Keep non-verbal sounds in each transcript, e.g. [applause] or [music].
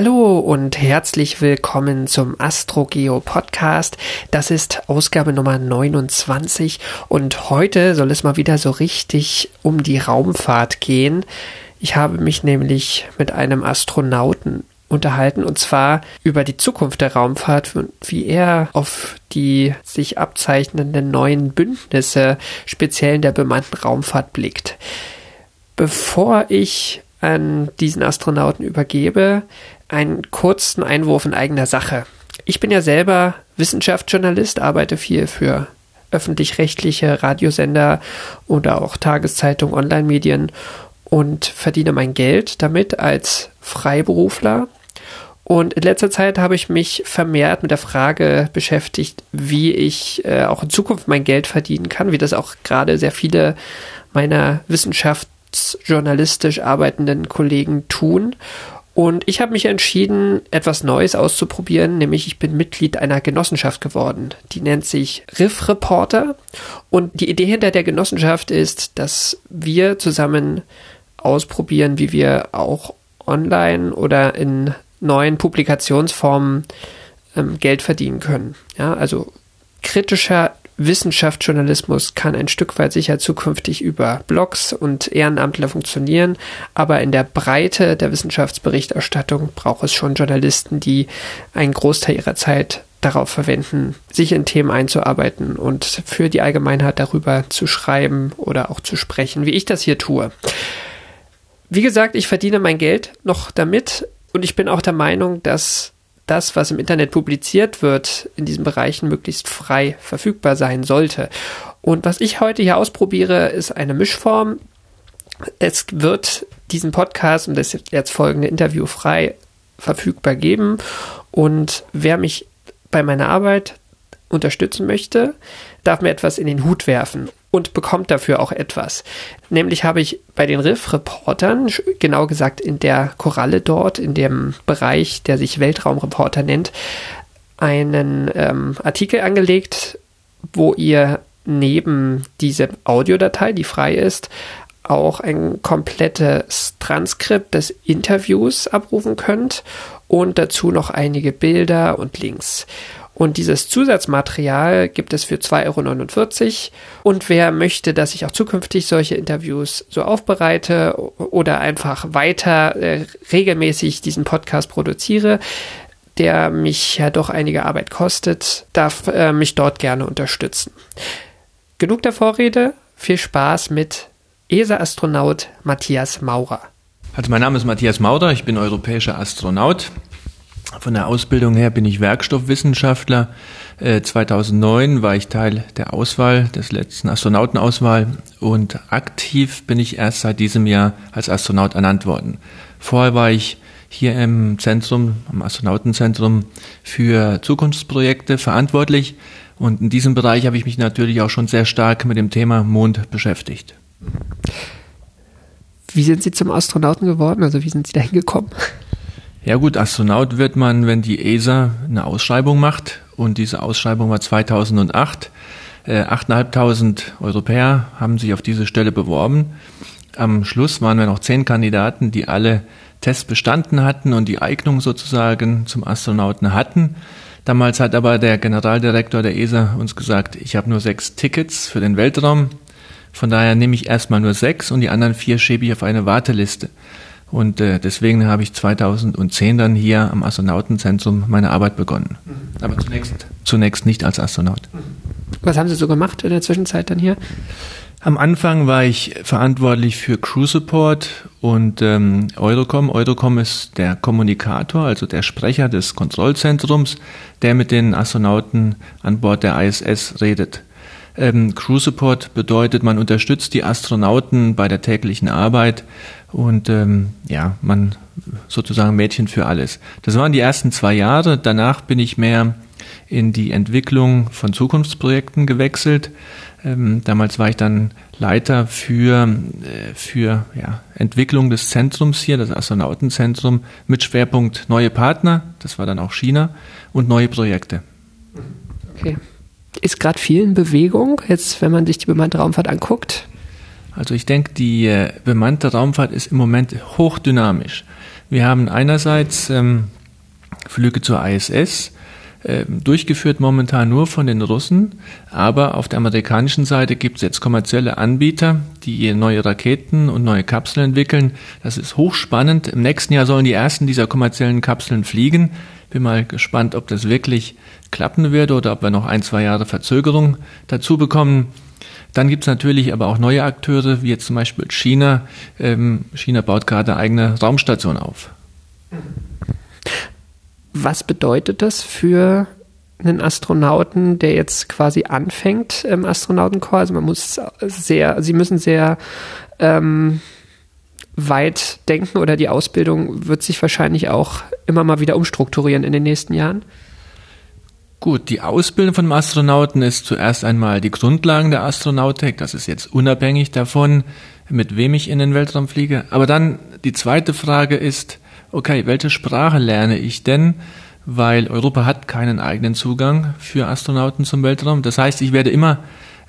Hallo und herzlich willkommen zum AstroGeo Podcast. Das ist Ausgabe Nummer 29 und heute soll es mal wieder so richtig um die Raumfahrt gehen. Ich habe mich nämlich mit einem Astronauten unterhalten und zwar über die Zukunft der Raumfahrt und wie er auf die sich abzeichnenden neuen Bündnisse speziell in der bemannten Raumfahrt blickt. Bevor ich an diesen Astronauten übergebe, einen kurzen Einwurf in eigener Sache. Ich bin ja selber Wissenschaftsjournalist, arbeite viel für öffentlich-rechtliche Radiosender oder auch Tageszeitung, Online-Medien und verdiene mein Geld damit als Freiberufler. Und in letzter Zeit habe ich mich vermehrt mit der Frage beschäftigt, wie ich äh, auch in Zukunft mein Geld verdienen kann, wie das auch gerade sehr viele meiner wissenschaftsjournalistisch arbeitenden Kollegen tun. Und ich habe mich entschieden, etwas Neues auszuprobieren, nämlich ich bin Mitglied einer Genossenschaft geworden. Die nennt sich Riff Reporter. Und die Idee hinter der Genossenschaft ist, dass wir zusammen ausprobieren, wie wir auch online oder in neuen Publikationsformen ähm, Geld verdienen können. Ja, also kritischer Wissenschaftsjournalismus kann ein Stück weit sicher zukünftig über Blogs und Ehrenamtler funktionieren, aber in der Breite der Wissenschaftsberichterstattung braucht es schon Journalisten, die einen Großteil ihrer Zeit darauf verwenden, sich in Themen einzuarbeiten und für die Allgemeinheit darüber zu schreiben oder auch zu sprechen, wie ich das hier tue. Wie gesagt, ich verdiene mein Geld noch damit und ich bin auch der Meinung, dass das, was im Internet publiziert wird, in diesen Bereichen möglichst frei verfügbar sein sollte. Und was ich heute hier ausprobiere, ist eine Mischform. Es wird diesen Podcast und das jetzt folgende Interview frei verfügbar geben. Und wer mich bei meiner Arbeit unterstützen möchte, darf mir etwas in den Hut werfen und bekommt dafür auch etwas. Nämlich habe ich bei den Riff-Reportern, genau gesagt in der Koralle dort, in dem Bereich, der sich Weltraumreporter nennt, einen ähm, Artikel angelegt, wo ihr neben diese Audiodatei, die frei ist, auch ein komplettes Transkript des Interviews abrufen könnt und dazu noch einige Bilder und Links. Und dieses Zusatzmaterial gibt es für 2,49 Euro. Und wer möchte, dass ich auch zukünftig solche Interviews so aufbereite oder einfach weiter äh, regelmäßig diesen Podcast produziere, der mich ja doch einige Arbeit kostet, darf äh, mich dort gerne unterstützen. Genug der Vorrede. Viel Spaß mit ESA-Astronaut Matthias Maurer. Also mein Name ist Matthias Maurer, ich bin europäischer Astronaut. Von der Ausbildung her bin ich Werkstoffwissenschaftler. 2009 äh, war ich Teil der Auswahl, des letzten Astronautenauswahl und aktiv bin ich erst seit diesem Jahr als Astronaut ernannt worden. Vorher war ich hier im Zentrum, am Astronautenzentrum für Zukunftsprojekte verantwortlich und in diesem Bereich habe ich mich natürlich auch schon sehr stark mit dem Thema Mond beschäftigt. Wie sind Sie zum Astronauten geworden? Also wie sind Sie dahin gekommen? Ja gut, Astronaut wird man, wenn die ESA eine Ausschreibung macht und diese Ausschreibung war 2008. Äh, 8.500 Europäer haben sich auf diese Stelle beworben. Am Schluss waren wir noch zehn Kandidaten, die alle Tests bestanden hatten und die Eignung sozusagen zum Astronauten hatten. Damals hat aber der Generaldirektor der ESA uns gesagt, ich habe nur sechs Tickets für den Weltraum. Von daher nehme ich erstmal nur sechs und die anderen vier schiebe ich auf eine Warteliste. Und äh, deswegen habe ich 2010 dann hier am Astronautenzentrum meine Arbeit begonnen. Mhm. Aber zunächst, zunächst nicht als Astronaut. Mhm. Was haben Sie so gemacht in der Zwischenzeit dann hier? Am Anfang war ich verantwortlich für Crew Support und ähm, Eurocom. Eurocom ist der Kommunikator, also der Sprecher des Kontrollzentrums, der mit den Astronauten an Bord der ISS redet. Ähm, Crew Support bedeutet, man unterstützt die Astronauten bei der täglichen Arbeit und ähm, ja, man sozusagen Mädchen für alles. Das waren die ersten zwei Jahre. Danach bin ich mehr in die Entwicklung von Zukunftsprojekten gewechselt. Ähm, damals war ich dann Leiter für, äh, für ja, Entwicklung des Zentrums hier, das Astronautenzentrum, mit Schwerpunkt neue Partner, das war dann auch China, und neue Projekte. Okay ist gerade viel in Bewegung, jetzt wenn man sich die bemannte Raumfahrt anguckt? Also ich denke, die äh, bemannte Raumfahrt ist im Moment hochdynamisch. Wir haben einerseits ähm, Flüge zur ISS, äh, durchgeführt momentan nur von den Russen, aber auf der amerikanischen Seite gibt es jetzt kommerzielle Anbieter, die neue Raketen und neue Kapseln entwickeln. Das ist hochspannend. Im nächsten Jahr sollen die ersten dieser kommerziellen Kapseln fliegen. Bin mal gespannt, ob das wirklich klappen wird oder ob wir noch ein, zwei Jahre Verzögerung dazu bekommen. Dann gibt es natürlich aber auch neue Akteure, wie jetzt zum Beispiel China. Ähm, China baut gerade eigene Raumstation auf. Was bedeutet das für einen Astronauten, der jetzt quasi anfängt im Astronautenkorps? Also man muss sehr, sie müssen sehr ähm, weit denken oder die Ausbildung wird sich wahrscheinlich auch immer mal wieder umstrukturieren in den nächsten Jahren. Gut, die Ausbildung von Astronauten ist zuerst einmal die Grundlagen der Astronautik. Das ist jetzt unabhängig davon, mit wem ich in den Weltraum fliege. Aber dann die zweite Frage ist, okay, welche Sprache lerne ich denn? Weil Europa hat keinen eigenen Zugang für Astronauten zum Weltraum. Das heißt, ich werde immer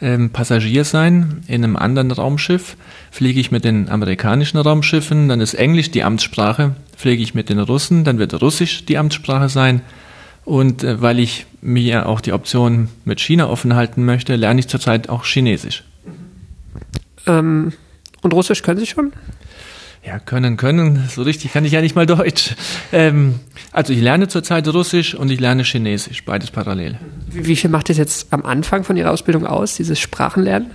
ähm, Passagier sein in einem anderen Raumschiff. Fliege ich mit den amerikanischen Raumschiffen, dann ist Englisch die Amtssprache. Fliege ich mit den Russen, dann wird Russisch die Amtssprache sein. Und äh, weil ich mir auch die Option mit China offen halten möchte, lerne ich zurzeit auch Chinesisch. Ähm, und Russisch können Sie schon? Ja, können, können. So richtig kann ich ja nicht mal Deutsch. Ähm, also ich lerne zurzeit Russisch und ich lerne Chinesisch, beides parallel. Wie, wie viel macht das jetzt am Anfang von Ihrer Ausbildung aus, dieses Sprachenlernen?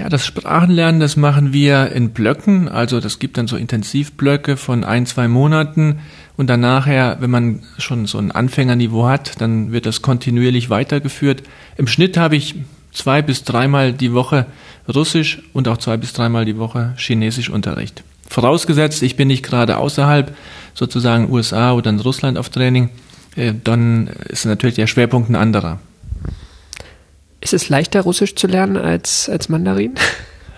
Ja, das Sprachenlernen, das machen wir in Blöcken. Also das gibt dann so Intensivblöcke von ein, zwei Monaten. Und dann nachher, wenn man schon so ein Anfängerniveau hat, dann wird das kontinuierlich weitergeführt. Im Schnitt habe ich zwei bis dreimal die Woche Russisch und auch zwei bis dreimal die Woche Chinesisch Unterricht. Vorausgesetzt, ich bin nicht gerade außerhalb, sozusagen USA oder in Russland auf Training, äh, dann ist natürlich der Schwerpunkt ein anderer. Ist es leichter, Russisch zu lernen als, als Mandarin?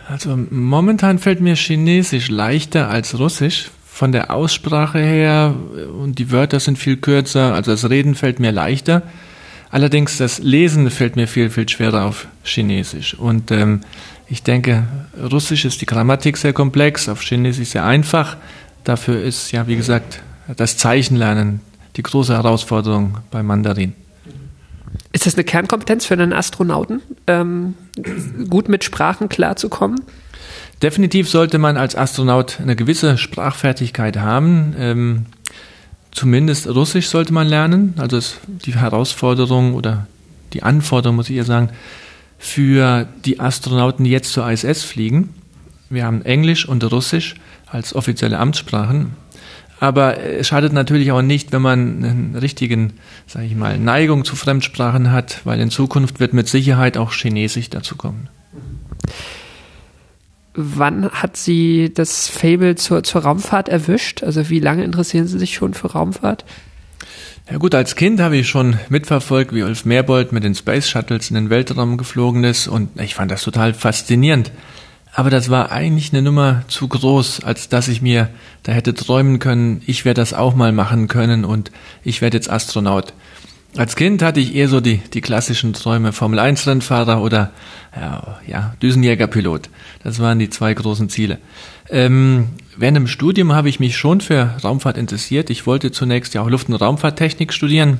Also momentan fällt mir Chinesisch leichter als Russisch. Von der Aussprache her und die Wörter sind viel kürzer, also das Reden fällt mir leichter. Allerdings das Lesen fällt mir viel, viel schwerer auf Chinesisch. Und ähm, ich denke, Russisch ist die Grammatik sehr komplex, auf Chinesisch sehr einfach. Dafür ist ja, wie gesagt, das Zeichenlernen die große Herausforderung beim Mandarin. Ist das eine Kernkompetenz für einen Astronauten, ähm, gut mit Sprachen klarzukommen? Definitiv sollte man als Astronaut eine gewisse Sprachfertigkeit haben. Ähm, zumindest Russisch sollte man lernen. Also die Herausforderung oder die Anforderung, muss ich eher sagen, für die Astronauten, die jetzt zur ISS fliegen. Wir haben Englisch und Russisch als offizielle Amtssprachen. Aber es schadet natürlich auch nicht, wenn man einen richtigen, sage ich mal, Neigung zu Fremdsprachen hat, weil in Zukunft wird mit Sicherheit auch Chinesisch dazu kommen. Wann hat Sie das Fable zur, zur Raumfahrt erwischt? Also wie lange interessieren Sie sich schon für Raumfahrt? Ja gut, als Kind habe ich schon mitverfolgt, wie Ulf Merbold mit den Space Shuttles in den Weltraum geflogen ist und ich fand das total faszinierend. Aber das war eigentlich eine Nummer zu groß, als dass ich mir da hätte träumen können, ich werde das auch mal machen können und ich werde jetzt Astronaut. Als Kind hatte ich eher so die, die klassischen Träume, Formel 1 Rennfahrer oder ja, ja, Düsenjägerpilot. Das waren die zwei großen Ziele. Ähm, während dem Studium habe ich mich schon für Raumfahrt interessiert. Ich wollte zunächst ja auch Luft- und Raumfahrttechnik studieren.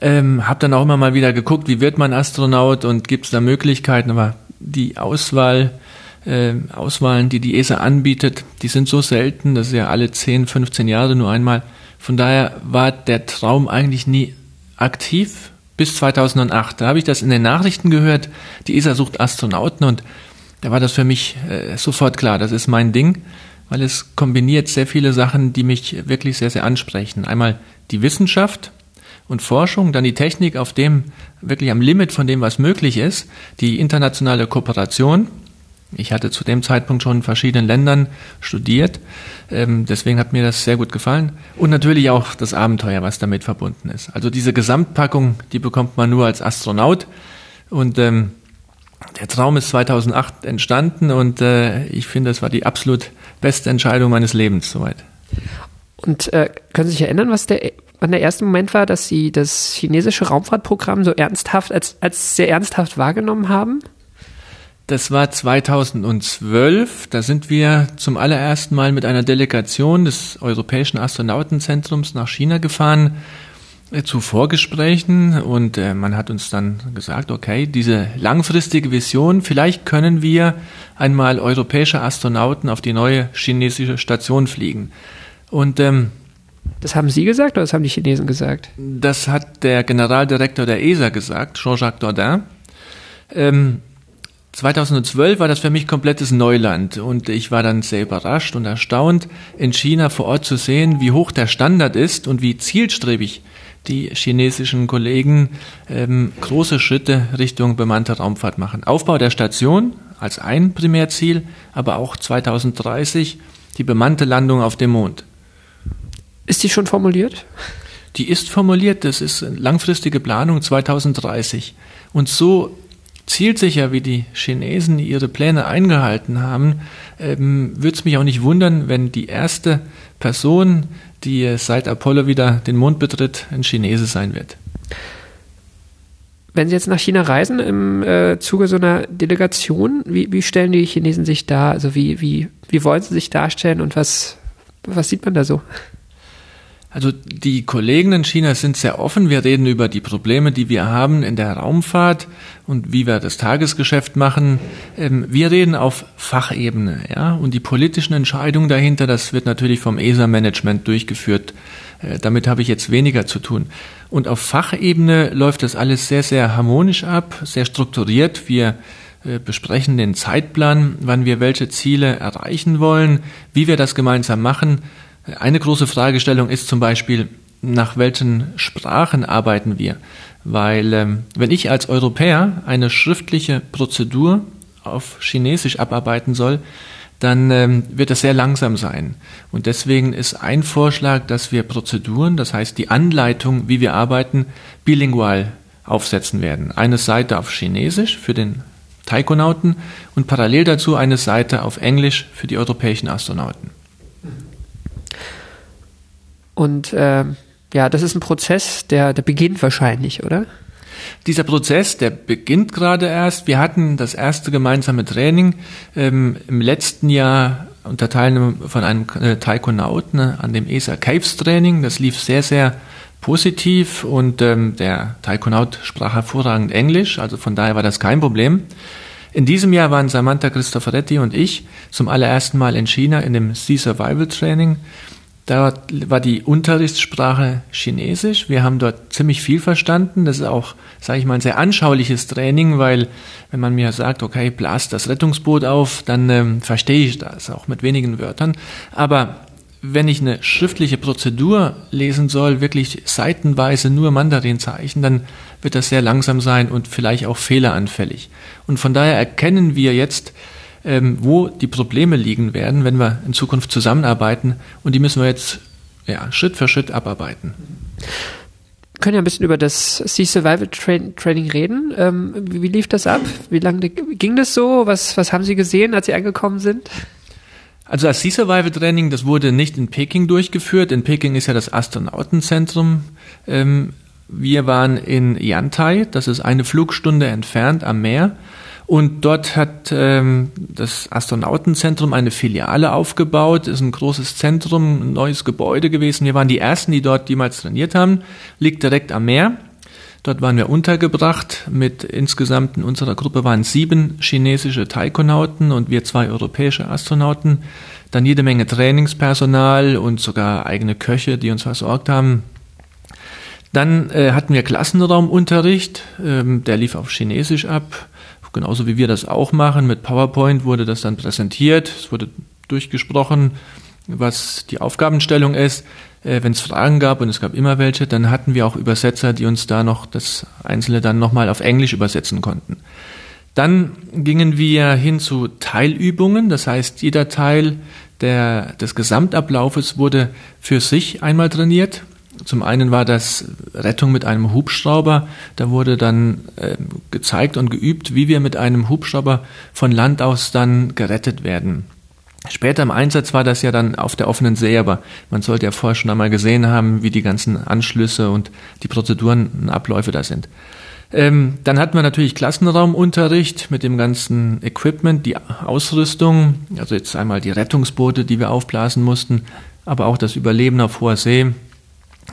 Ähm, habe dann auch immer mal wieder geguckt, wie wird man Astronaut und gibt es da Möglichkeiten, aber die Auswahl, äh, Auswahlen, die die ESA anbietet, die sind so selten, das ist ja alle 10, 15 Jahre nur einmal. Von daher war der Traum eigentlich nie aktiv bis 2008. Da habe ich das in den Nachrichten gehört, die ESA sucht Astronauten und da war das für mich äh, sofort klar, das ist mein Ding, weil es kombiniert sehr viele Sachen, die mich wirklich sehr, sehr ansprechen. Einmal die Wissenschaft und Forschung, dann die Technik auf dem, wirklich am Limit von dem, was möglich ist, die internationale Kooperation. Ich hatte zu dem Zeitpunkt schon in verschiedenen Ländern studiert, ähm, deswegen hat mir das sehr gut gefallen. Und natürlich auch das Abenteuer, was damit verbunden ist. Also diese Gesamtpackung, die bekommt man nur als Astronaut. Und ähm, der Traum ist 2008 entstanden und äh, ich finde, es war die absolut beste Entscheidung meines Lebens soweit. Und äh, können Sie sich erinnern, was der, wann der erste Moment war, dass Sie das chinesische Raumfahrtprogramm so ernsthaft, als, als sehr ernsthaft wahrgenommen haben? Das war 2012. Da sind wir zum allerersten Mal mit einer Delegation des Europäischen Astronautenzentrums nach China gefahren äh, zu Vorgesprächen und äh, man hat uns dann gesagt, okay, diese langfristige Vision, vielleicht können wir einmal europäische Astronauten auf die neue chinesische Station fliegen. Und ähm, das haben Sie gesagt oder das haben die Chinesen gesagt? Das hat der Generaldirektor der ESA gesagt, Jean-Jacques Dordain. Ähm, 2012 war das für mich komplettes Neuland und ich war dann sehr überrascht und erstaunt, in China vor Ort zu sehen, wie hoch der Standard ist und wie zielstrebig die chinesischen Kollegen ähm, große Schritte Richtung bemannte Raumfahrt machen. Aufbau der Station als ein Primärziel, aber auch 2030 die bemannte Landung auf dem Mond. Ist die schon formuliert? Die ist formuliert, das ist langfristige Planung 2030. Und so zielsicher, wie die Chinesen ihre Pläne eingehalten haben, ähm, würde es mich auch nicht wundern, wenn die erste Person, die seit Apollo wieder den Mond betritt, ein Chinese sein wird. Wenn Sie jetzt nach China reisen im äh, Zuge so einer Delegation, wie, wie stellen die Chinesen sich da? Also wie, wie, wie wollen sie sich darstellen und was, was sieht man da so? Also die Kollegen in China sind sehr offen. Wir reden über die Probleme, die wir haben in der Raumfahrt und wie wir das Tagesgeschäft machen. Ähm, wir reden auf Fachebene, ja. Und die politischen Entscheidungen dahinter, das wird natürlich vom ESA-Management durchgeführt. Äh, damit habe ich jetzt weniger zu tun. Und auf Fachebene läuft das alles sehr, sehr harmonisch ab, sehr strukturiert. Wir äh, besprechen den Zeitplan, wann wir welche Ziele erreichen wollen, wie wir das gemeinsam machen. Eine große Fragestellung ist zum Beispiel, nach welchen Sprachen arbeiten wir? Weil ähm, wenn ich als Europäer eine schriftliche Prozedur auf Chinesisch abarbeiten soll, dann ähm, wird das sehr langsam sein. Und deswegen ist ein Vorschlag, dass wir Prozeduren, das heißt die Anleitung, wie wir arbeiten, bilingual aufsetzen werden. Eine Seite auf Chinesisch für den Taikonauten und parallel dazu eine Seite auf Englisch für die europäischen Astronauten. Und äh, ja, das ist ein Prozess, der, der beginnt wahrscheinlich, oder? Dieser Prozess, der beginnt gerade erst. Wir hatten das erste gemeinsame Training ähm, im letzten Jahr unter Teilnahme von einem äh, Taikonauten ne, an dem ESA Caves Training. Das lief sehr, sehr positiv und ähm, der Taikonaut sprach hervorragend Englisch, also von daher war das kein Problem. In diesem Jahr waren Samantha Cristoforetti und ich zum allerersten Mal in China in dem Sea Survival Training Dort war die Unterrichtssprache Chinesisch. Wir haben dort ziemlich viel verstanden. Das ist auch, sage ich mal, ein sehr anschauliches Training, weil wenn man mir sagt, okay, blast das Rettungsboot auf, dann ähm, verstehe ich das, auch mit wenigen Wörtern. Aber wenn ich eine schriftliche Prozedur lesen soll, wirklich seitenweise nur Mandarinzeichen, dann wird das sehr langsam sein und vielleicht auch fehleranfällig. Und von daher erkennen wir jetzt, ähm, wo die Probleme liegen werden, wenn wir in Zukunft zusammenarbeiten. Und die müssen wir jetzt ja, Schritt für Schritt abarbeiten. Wir können ja ein bisschen über das Sea Survival Train Training reden. Ähm, wie, wie, lief das ab? Wie lange ging das so? Was, was haben Sie gesehen, als Sie angekommen sind? Also das Sea Survival Training, das wurde nicht in Peking durchgeführt. In Peking ist ja das Astronautenzentrum. Ähm, wir waren in Yantai, das ist eine Flugstunde entfernt am Meer. Und dort hat ähm, das Astronautenzentrum eine Filiale aufgebaut, ist ein großes Zentrum, ein neues Gebäude gewesen. Wir waren die Ersten, die dort jemals trainiert haben, liegt direkt am Meer. Dort waren wir untergebracht. Mit insgesamt in unserer Gruppe waren sieben chinesische Taikonauten und wir zwei europäische Astronauten. Dann jede Menge Trainingspersonal und sogar eigene Köche, die uns versorgt haben. Dann äh, hatten wir Klassenraumunterricht, ähm, der lief auf Chinesisch ab genauso wie wir das auch machen. Mit PowerPoint wurde das dann präsentiert, es wurde durchgesprochen, was die Aufgabenstellung ist. Äh, Wenn es Fragen gab, und es gab immer welche, dann hatten wir auch Übersetzer, die uns da noch das Einzelne dann nochmal auf Englisch übersetzen konnten. Dann gingen wir hin zu Teilübungen, das heißt, jeder Teil der, des Gesamtablaufes wurde für sich einmal trainiert. Zum einen war das Rettung mit einem Hubschrauber. Da wurde dann äh, gezeigt und geübt, wie wir mit einem Hubschrauber von Land aus dann gerettet werden. Später im Einsatz war das ja dann auf der offenen See, aber man sollte ja vorher schon einmal gesehen haben, wie die ganzen Anschlüsse und die Prozeduren und Abläufe da sind. Ähm, dann hatten wir natürlich Klassenraumunterricht mit dem ganzen Equipment, die Ausrüstung, also jetzt einmal die Rettungsboote, die wir aufblasen mussten, aber auch das Überleben auf hoher See.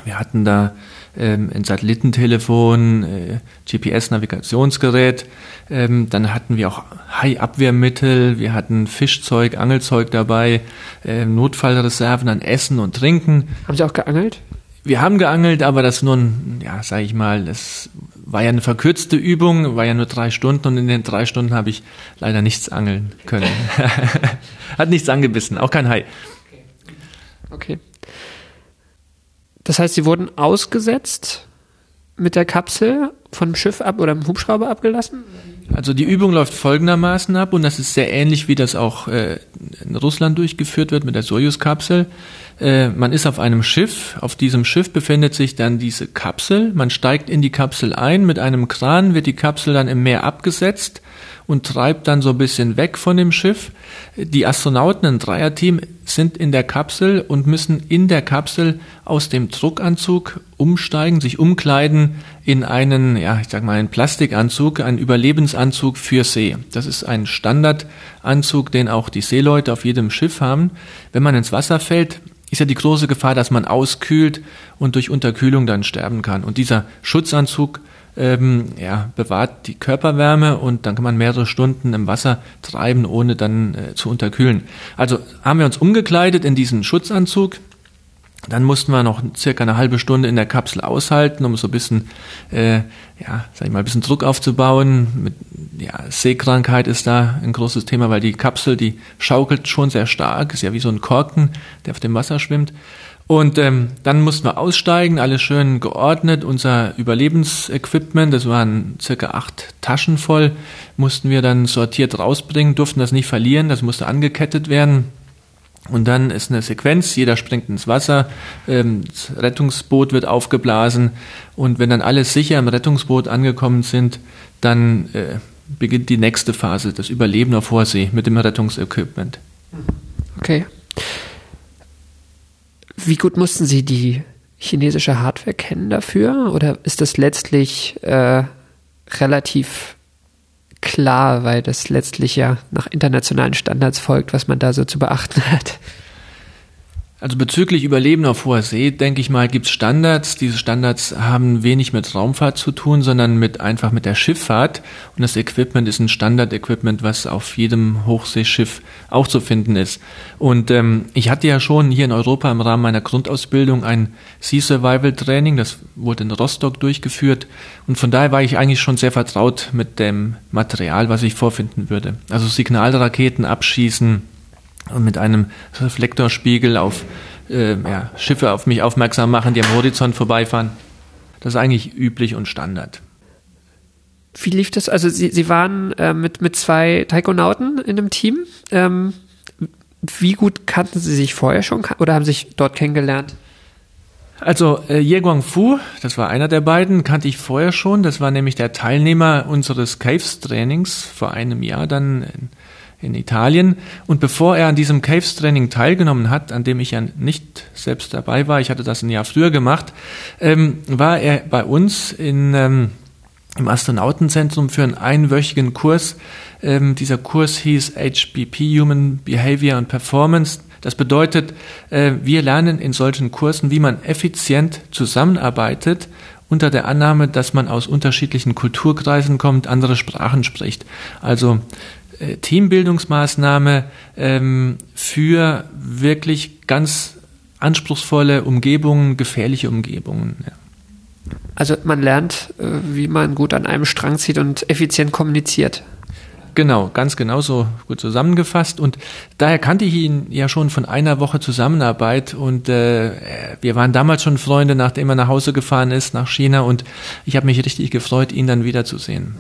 Wir hatten da ähm, ein Satellitentelefon, äh, GPS-Navigationsgerät. Ähm, dann hatten wir auch Hai-Abwehrmittel, wir hatten Fischzeug, Angelzeug dabei, äh, Notfallreserven an Essen und Trinken. Haben Sie auch geangelt? Wir haben geangelt, aber das nur, ein, ja, sage ich mal, das war ja eine verkürzte Übung, war ja nur drei Stunden und in den drei Stunden habe ich leider nichts angeln können. [laughs] Hat nichts angebissen, auch kein Hai. Okay. Das heißt, sie wurden ausgesetzt mit der Kapsel vom Schiff ab oder im Hubschrauber abgelassen? Also die Übung läuft folgendermaßen ab und das ist sehr ähnlich, wie das auch äh, in Russland durchgeführt wird mit der Sojus-Kapsel. Äh, man ist auf einem Schiff, auf diesem Schiff befindet sich dann diese Kapsel, man steigt in die Kapsel ein, mit einem Kran wird die Kapsel dann im Meer abgesetzt und treibt dann so ein bisschen weg von dem Schiff. Die Astronauten, ein Dreierteam, sind in der Kapsel und müssen in der Kapsel aus dem Druckanzug umsteigen, sich umkleiden in einen, ja, ich sag mal, einen Plastikanzug, einen Überlebensanzug für See. Das ist ein Standardanzug, den auch die Seeleute auf jedem Schiff haben. Wenn man ins Wasser fällt, ist ja die große Gefahr, dass man auskühlt und durch Unterkühlung dann sterben kann. Und dieser Schutzanzug ähm, ja, bewahrt die Körperwärme und dann kann man mehrere Stunden im Wasser treiben, ohne dann äh, zu unterkühlen. Also haben wir uns umgekleidet in diesen Schutzanzug. Dann mussten wir noch circa eine halbe Stunde in der Kapsel aushalten, um so ein bisschen, äh, ja, sag ich mal, ein bisschen Druck aufzubauen. Mit, ja, Seekrankheit ist da ein großes Thema, weil die Kapsel, die schaukelt schon sehr stark, ist ja wie so ein Korken, der auf dem Wasser schwimmt. Und ähm, dann mussten wir aussteigen, alles schön geordnet. Unser Überlebensequipment, das waren circa acht Taschen voll, mussten wir dann sortiert rausbringen, durften das nicht verlieren, das musste angekettet werden. Und dann ist eine Sequenz, jeder springt ins Wasser, ähm, das Rettungsboot wird aufgeblasen und wenn dann alles sicher im Rettungsboot angekommen sind, dann äh, beginnt die nächste Phase, das Überleben auf Vorsee mit dem Rettungsequipment. Okay. Wie gut mussten Sie die chinesische Hardware kennen dafür? Oder ist das letztlich äh, relativ klar, weil das letztlich ja nach internationalen Standards folgt, was man da so zu beachten [laughs] hat? Also bezüglich Überleben auf hoher See, denke ich mal, gibt es Standards. Diese Standards haben wenig mit Raumfahrt zu tun, sondern mit einfach mit der Schifffahrt. Und das Equipment ist ein Standard-Equipment, was auf jedem Hochseeschiff auch zu finden ist. Und ähm, ich hatte ja schon hier in Europa im Rahmen meiner Grundausbildung ein Sea Survival Training, das wurde in Rostock durchgeführt. Und von daher war ich eigentlich schon sehr vertraut mit dem Material, was ich vorfinden würde. Also Signalraketen abschießen und mit einem Reflektorspiegel auf äh, ja, Schiffe auf mich aufmerksam machen, die am Horizont vorbeifahren. Das ist eigentlich üblich und Standard. Wie lief das? Also Sie, Sie waren äh, mit, mit zwei Taikonauten in einem Team. Ähm, wie gut kannten Sie sich vorher schon oder haben sich dort kennengelernt? Also äh, Ye Guangfu, das war einer der beiden, kannte ich vorher schon. Das war nämlich der Teilnehmer unseres Caves-Trainings vor einem Jahr dann in in Italien. Und bevor er an diesem Caves Training teilgenommen hat, an dem ich ja nicht selbst dabei war, ich hatte das ein Jahr früher gemacht, ähm, war er bei uns in, ähm, im Astronautenzentrum für einen einwöchigen Kurs. Ähm, dieser Kurs hieß HBP, Human Behavior and Performance. Das bedeutet, äh, wir lernen in solchen Kursen, wie man effizient zusammenarbeitet unter der Annahme, dass man aus unterschiedlichen Kulturkreisen kommt, andere Sprachen spricht. Also äh, Teambildungsmaßnahme ähm, für wirklich ganz anspruchsvolle Umgebungen, gefährliche Umgebungen. Ja. Also man lernt, äh, wie man gut an einem Strang zieht und effizient kommuniziert. Genau, ganz genau so gut zusammengefasst. Und daher kannte ich ihn ja schon von einer Woche Zusammenarbeit. Und äh, wir waren damals schon Freunde, nachdem er nach Hause gefahren ist, nach China. Und ich habe mich richtig gefreut, ihn dann wiederzusehen.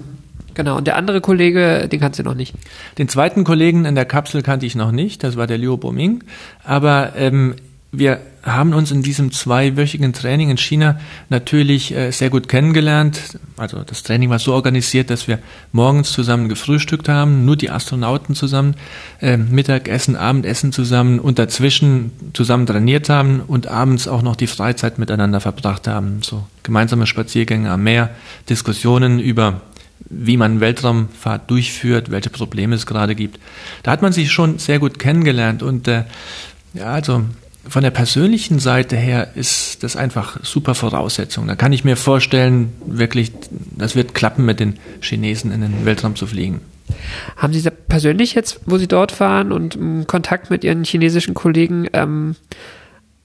Genau, und der andere Kollege, den kannst du noch nicht. Den zweiten Kollegen in der Kapsel kannte ich noch nicht, das war der Liu Boming. Aber ähm, wir haben uns in diesem zweiwöchigen Training in China natürlich äh, sehr gut kennengelernt. Also das Training war so organisiert, dass wir morgens zusammen gefrühstückt haben, nur die Astronauten zusammen, äh, Mittagessen, Abendessen zusammen und dazwischen zusammen trainiert haben und abends auch noch die Freizeit miteinander verbracht haben. So gemeinsame Spaziergänge am Meer, Diskussionen über wie man Weltraumfahrt durchführt, welche Probleme es gerade gibt. Da hat man sich schon sehr gut kennengelernt und äh, ja, also von der persönlichen Seite her ist das einfach super Voraussetzung. Da kann ich mir vorstellen, wirklich, das wird klappen, mit den Chinesen in den Weltraum zu fliegen. Haben Sie persönlich jetzt, wo Sie dort waren und Kontakt mit Ihren chinesischen Kollegen, ähm,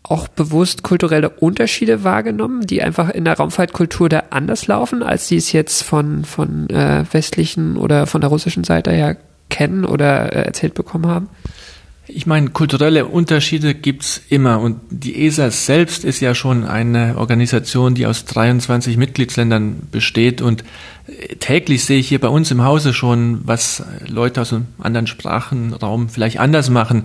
auch bewusst kulturelle Unterschiede wahrgenommen, die einfach in der Raumfahrtkultur da anders laufen, als Sie es jetzt von, von äh, westlichen oder von der russischen Seite her kennen oder äh, erzählt bekommen haben? Ich meine, kulturelle Unterschiede gibt's immer und die ESA selbst ist ja schon eine Organisation, die aus 23 Mitgliedsländern besteht und täglich sehe ich hier bei uns im Hause schon, was Leute aus einem anderen Sprachenraum vielleicht anders machen.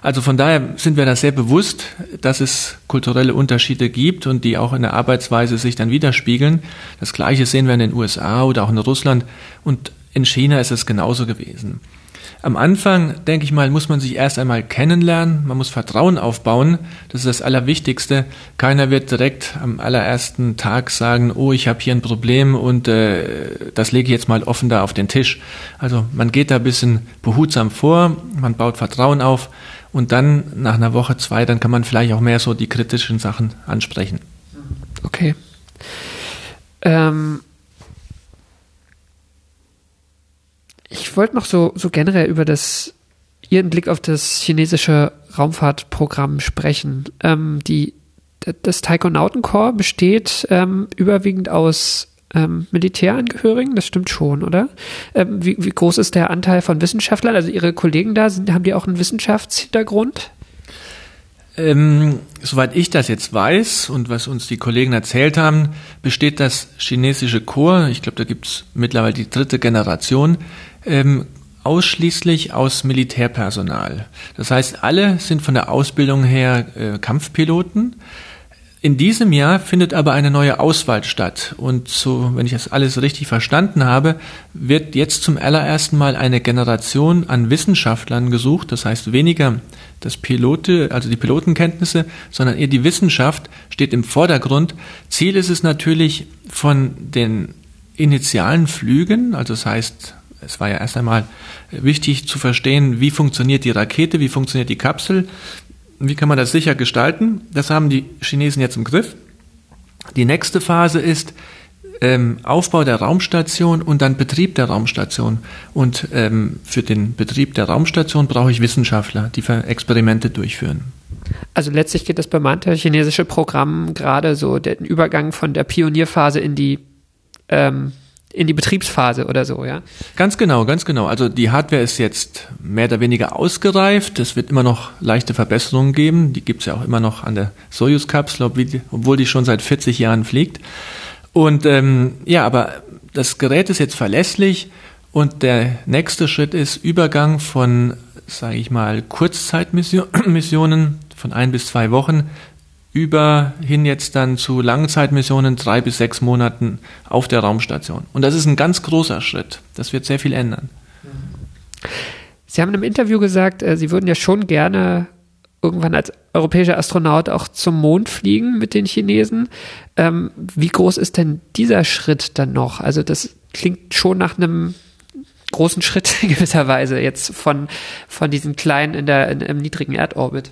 Also von daher sind wir da sehr bewusst, dass es kulturelle Unterschiede gibt und die auch in der Arbeitsweise sich dann widerspiegeln. Das Gleiche sehen wir in den USA oder auch in Russland und in China ist es genauso gewesen. Am Anfang, denke ich mal, muss man sich erst einmal kennenlernen, man muss Vertrauen aufbauen, das ist das Allerwichtigste. Keiner wird direkt am allerersten Tag sagen, oh, ich habe hier ein Problem und äh, das lege ich jetzt mal offen da auf den Tisch. Also man geht da ein bisschen behutsam vor, man baut Vertrauen auf und dann nach einer Woche, zwei, dann kann man vielleicht auch mehr so die kritischen Sachen ansprechen. Okay. Ähm Ich wollte noch so, so generell über das, Ihren Blick auf das chinesische Raumfahrtprogramm sprechen. Ähm, die, das Taikonauten-Korps besteht ähm, überwiegend aus ähm, Militärangehörigen, das stimmt schon, oder? Ähm, wie, wie groß ist der Anteil von Wissenschaftlern? Also Ihre Kollegen da, sind, haben die auch einen Wissenschaftshintergrund? Ähm, soweit ich das jetzt weiß und was uns die Kollegen erzählt haben, besteht das chinesische Chor, ich glaube, da gibt es mittlerweile die dritte Generation, ähm, ausschließlich aus Militärpersonal. Das heißt, alle sind von der Ausbildung her äh, Kampfpiloten. In diesem Jahr findet aber eine neue Auswahl statt. Und so, wenn ich das alles richtig verstanden habe, wird jetzt zum allerersten Mal eine Generation an Wissenschaftlern gesucht. Das heißt, weniger das Pilote, also die Pilotenkenntnisse, sondern eher die Wissenschaft steht im Vordergrund. Ziel ist es natürlich von den initialen Flügen, also das heißt es war ja erst einmal wichtig zu verstehen, wie funktioniert die Rakete, wie funktioniert die Kapsel, wie kann man das sicher gestalten. Das haben die Chinesen jetzt im Griff. Die nächste Phase ist ähm, Aufbau der Raumstation und dann Betrieb der Raumstation. Und ähm, für den Betrieb der Raumstation brauche ich Wissenschaftler, die Experimente durchführen. Also letztlich geht das bemannte chinesische Programm gerade so den Übergang von der Pionierphase in die ähm, in die Betriebsphase oder so, ja? Ganz genau, ganz genau. Also die Hardware ist jetzt mehr oder weniger ausgereift. Es wird immer noch leichte Verbesserungen geben. Die gibt es ja auch immer noch an der Soyuz-Kapsel, obwohl die schon seit 40 Jahren fliegt. Und ähm, ja, aber das Gerät ist jetzt verlässlich und der nächste Schritt ist Übergang von, sage ich mal, Kurzzeitmissionen [clears throat] von ein bis zwei Wochen über hin jetzt dann zu Langzeitmissionen drei bis sechs Monaten auf der Raumstation. Und das ist ein ganz großer Schritt. Das wird sehr viel ändern. Sie haben im Interview gesagt, äh, Sie würden ja schon gerne irgendwann als europäischer Astronaut auch zum Mond fliegen mit den Chinesen. Ähm, wie groß ist denn dieser Schritt dann noch? Also das klingt schon nach einem großen Schritt [laughs] in gewisser Weise jetzt von, von diesen kleinen in der, in, im niedrigen Erdorbit.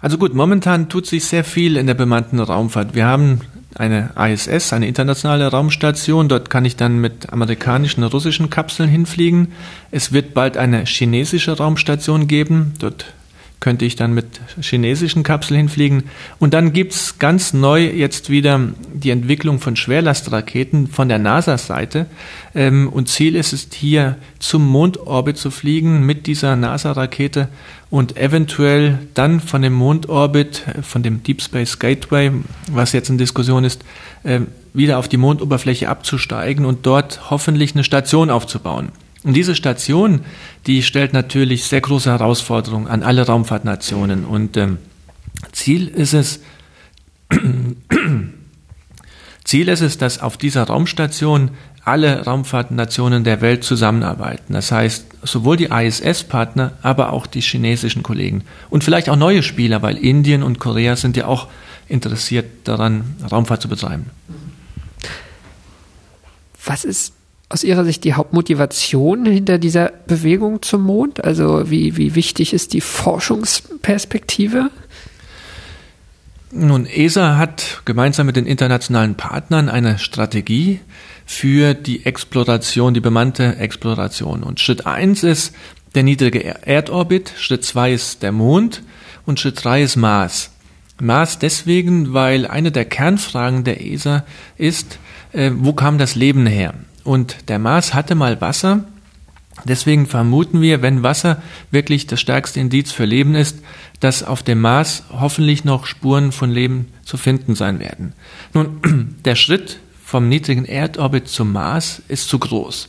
Also gut, momentan tut sich sehr viel in der bemannten Raumfahrt. Wir haben eine ISS, eine internationale Raumstation. Dort kann ich dann mit amerikanischen russischen Kapseln hinfliegen. Es wird bald eine chinesische Raumstation geben. Dort könnte ich dann mit chinesischen Kapseln hinfliegen. Und dann gibt's ganz neu jetzt wieder die Entwicklung von Schwerlastraketen von der NASA-Seite. Ähm, und Ziel ist es hier zum Mondorbit zu fliegen mit dieser NASA-Rakete und eventuell dann von dem Mondorbit, von dem Deep Space Gateway, was jetzt in Diskussion ist, ähm, wieder auf die Mondoberfläche abzusteigen und dort hoffentlich eine Station aufzubauen. Und diese Station, die stellt natürlich sehr große Herausforderungen an alle Raumfahrtnationen. Und ähm, Ziel ist es, [clears throat] Ziel ist es, dass auf dieser Raumstation alle Raumfahrtnationen der Welt zusammenarbeiten. Das heißt, sowohl die ISS-Partner, aber auch die chinesischen Kollegen. Und vielleicht auch neue Spieler, weil Indien und Korea sind ja auch interessiert daran, Raumfahrt zu betreiben. Was ist aus Ihrer Sicht die Hauptmotivation hinter dieser Bewegung zum Mond? Also wie, wie wichtig ist die Forschungsperspektive? Nun, ESA hat gemeinsam mit den internationalen Partnern eine Strategie für die Exploration, die bemannte Exploration. Und Schritt eins ist der niedrige Erdorbit, Schritt zwei ist der Mond und Schritt drei ist Mars. Mars deswegen, weil eine der Kernfragen der ESA ist, äh, wo kam das Leben her? Und der Mars hatte mal Wasser, Deswegen vermuten wir, wenn Wasser wirklich das stärkste Indiz für Leben ist, dass auf dem Mars hoffentlich noch Spuren von Leben zu finden sein werden. Nun, [clears throat] der Schritt vom niedrigen Erdorbit zum Mars ist zu groß.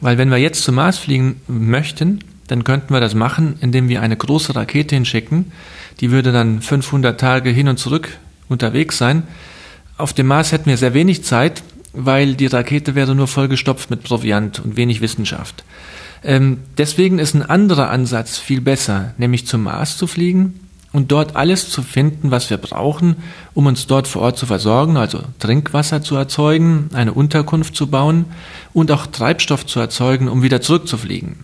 Weil wenn wir jetzt zum Mars fliegen möchten, dann könnten wir das machen, indem wir eine große Rakete hinschicken. Die würde dann 500 Tage hin und zurück unterwegs sein. Auf dem Mars hätten wir sehr wenig Zeit, weil die Rakete wäre nur vollgestopft mit Proviant und wenig Wissenschaft. Ähm, deswegen ist ein anderer Ansatz viel besser, nämlich zum Mars zu fliegen und dort alles zu finden, was wir brauchen, um uns dort vor Ort zu versorgen, also Trinkwasser zu erzeugen, eine Unterkunft zu bauen und auch Treibstoff zu erzeugen, um wieder zurückzufliegen.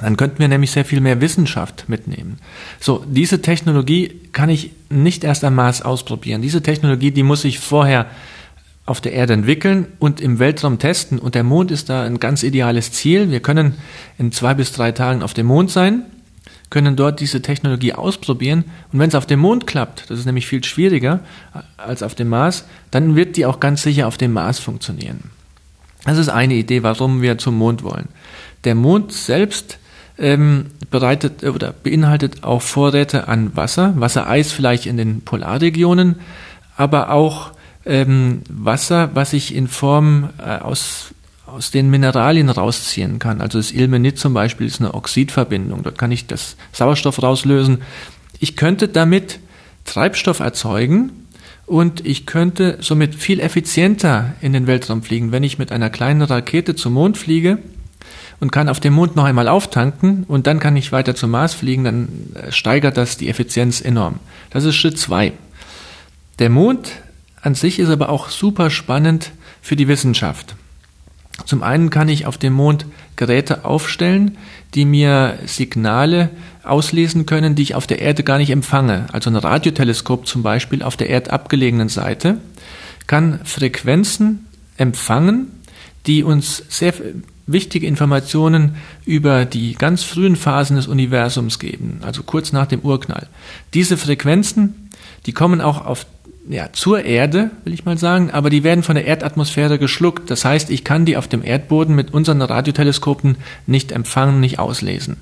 Dann könnten wir nämlich sehr viel mehr Wissenschaft mitnehmen. So, diese Technologie kann ich nicht erst am Mars ausprobieren. Diese Technologie, die muss ich vorher auf der Erde entwickeln und im Weltraum testen. Und der Mond ist da ein ganz ideales Ziel. Wir können in zwei bis drei Tagen auf dem Mond sein, können dort diese Technologie ausprobieren. Und wenn es auf dem Mond klappt, das ist nämlich viel schwieriger als auf dem Mars, dann wird die auch ganz sicher auf dem Mars funktionieren. Das ist eine Idee, warum wir zum Mond wollen. Der Mond selbst ähm, bereitet oder beinhaltet auch Vorräte an Wasser, Wassereis vielleicht in den Polarregionen, aber auch ähm, Wasser, was ich in Form äh, aus, aus den Mineralien rausziehen kann. Also das Ilmenit zum Beispiel ist eine Oxidverbindung. Dort kann ich das Sauerstoff rauslösen. Ich könnte damit Treibstoff erzeugen und ich könnte somit viel effizienter in den Weltraum fliegen. Wenn ich mit einer kleinen Rakete zum Mond fliege und kann auf dem Mond noch einmal auftanken und dann kann ich weiter zum Mars fliegen, dann äh, steigert das die Effizienz enorm. Das ist Schritt zwei. Der Mond an sich ist aber auch super spannend für die Wissenschaft. Zum einen kann ich auf dem Mond Geräte aufstellen, die mir Signale auslesen können, die ich auf der Erde gar nicht empfange. Also ein Radioteleskop zum Beispiel auf der erdabgelegenen Seite kann Frequenzen empfangen, die uns sehr wichtige Informationen über die ganz frühen Phasen des Universums geben, also kurz nach dem Urknall. Diese Frequenzen, die kommen auch auf ja, zur Erde, will ich mal sagen, aber die werden von der Erdatmosphäre geschluckt. Das heißt, ich kann die auf dem Erdboden mit unseren Radioteleskopen nicht empfangen, nicht auslesen.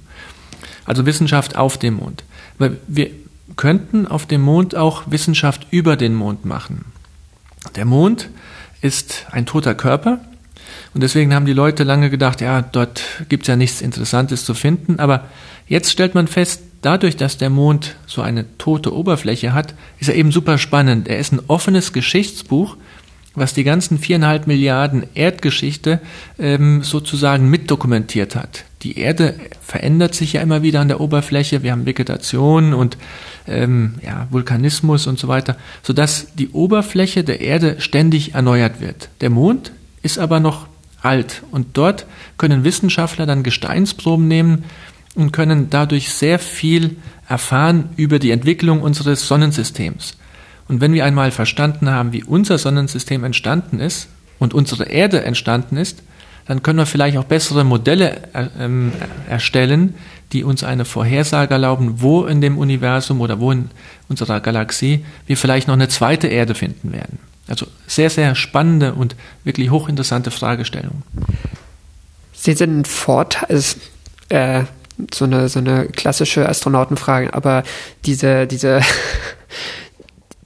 Also Wissenschaft auf dem Mond. Aber wir könnten auf dem Mond auch Wissenschaft über den Mond machen. Der Mond ist ein toter Körper und deswegen haben die Leute lange gedacht, ja, dort gibt's ja nichts Interessantes zu finden, aber jetzt stellt man fest, dadurch, dass der Mond so eine tote Oberfläche hat, ist er eben super spannend. Er ist ein offenes Geschichtsbuch, was die ganzen viereinhalb Milliarden Erdgeschichte ähm, sozusagen mitdokumentiert hat. Die Erde verändert sich ja immer wieder an der Oberfläche. Wir haben Vegetation und ähm, ja, Vulkanismus und so weiter, sodass die Oberfläche der Erde ständig erneuert wird. Der Mond ist aber noch alt und dort können Wissenschaftler dann Gesteinsproben nehmen und können dadurch sehr viel erfahren über die Entwicklung unseres Sonnensystems. Und wenn wir einmal verstanden haben, wie unser Sonnensystem entstanden ist und unsere Erde entstanden ist, dann können wir vielleicht auch bessere Modelle äh, ähm, erstellen, die uns eine Vorhersage erlauben, wo in dem Universum oder wo in unserer Galaxie wir vielleicht noch eine zweite Erde finden werden. Also sehr, sehr spannende und wirklich hochinteressante Fragestellung. Sie sind ein Vorteil, äh, so eine, so eine klassische Astronautenfrage, aber diese, diese, [laughs]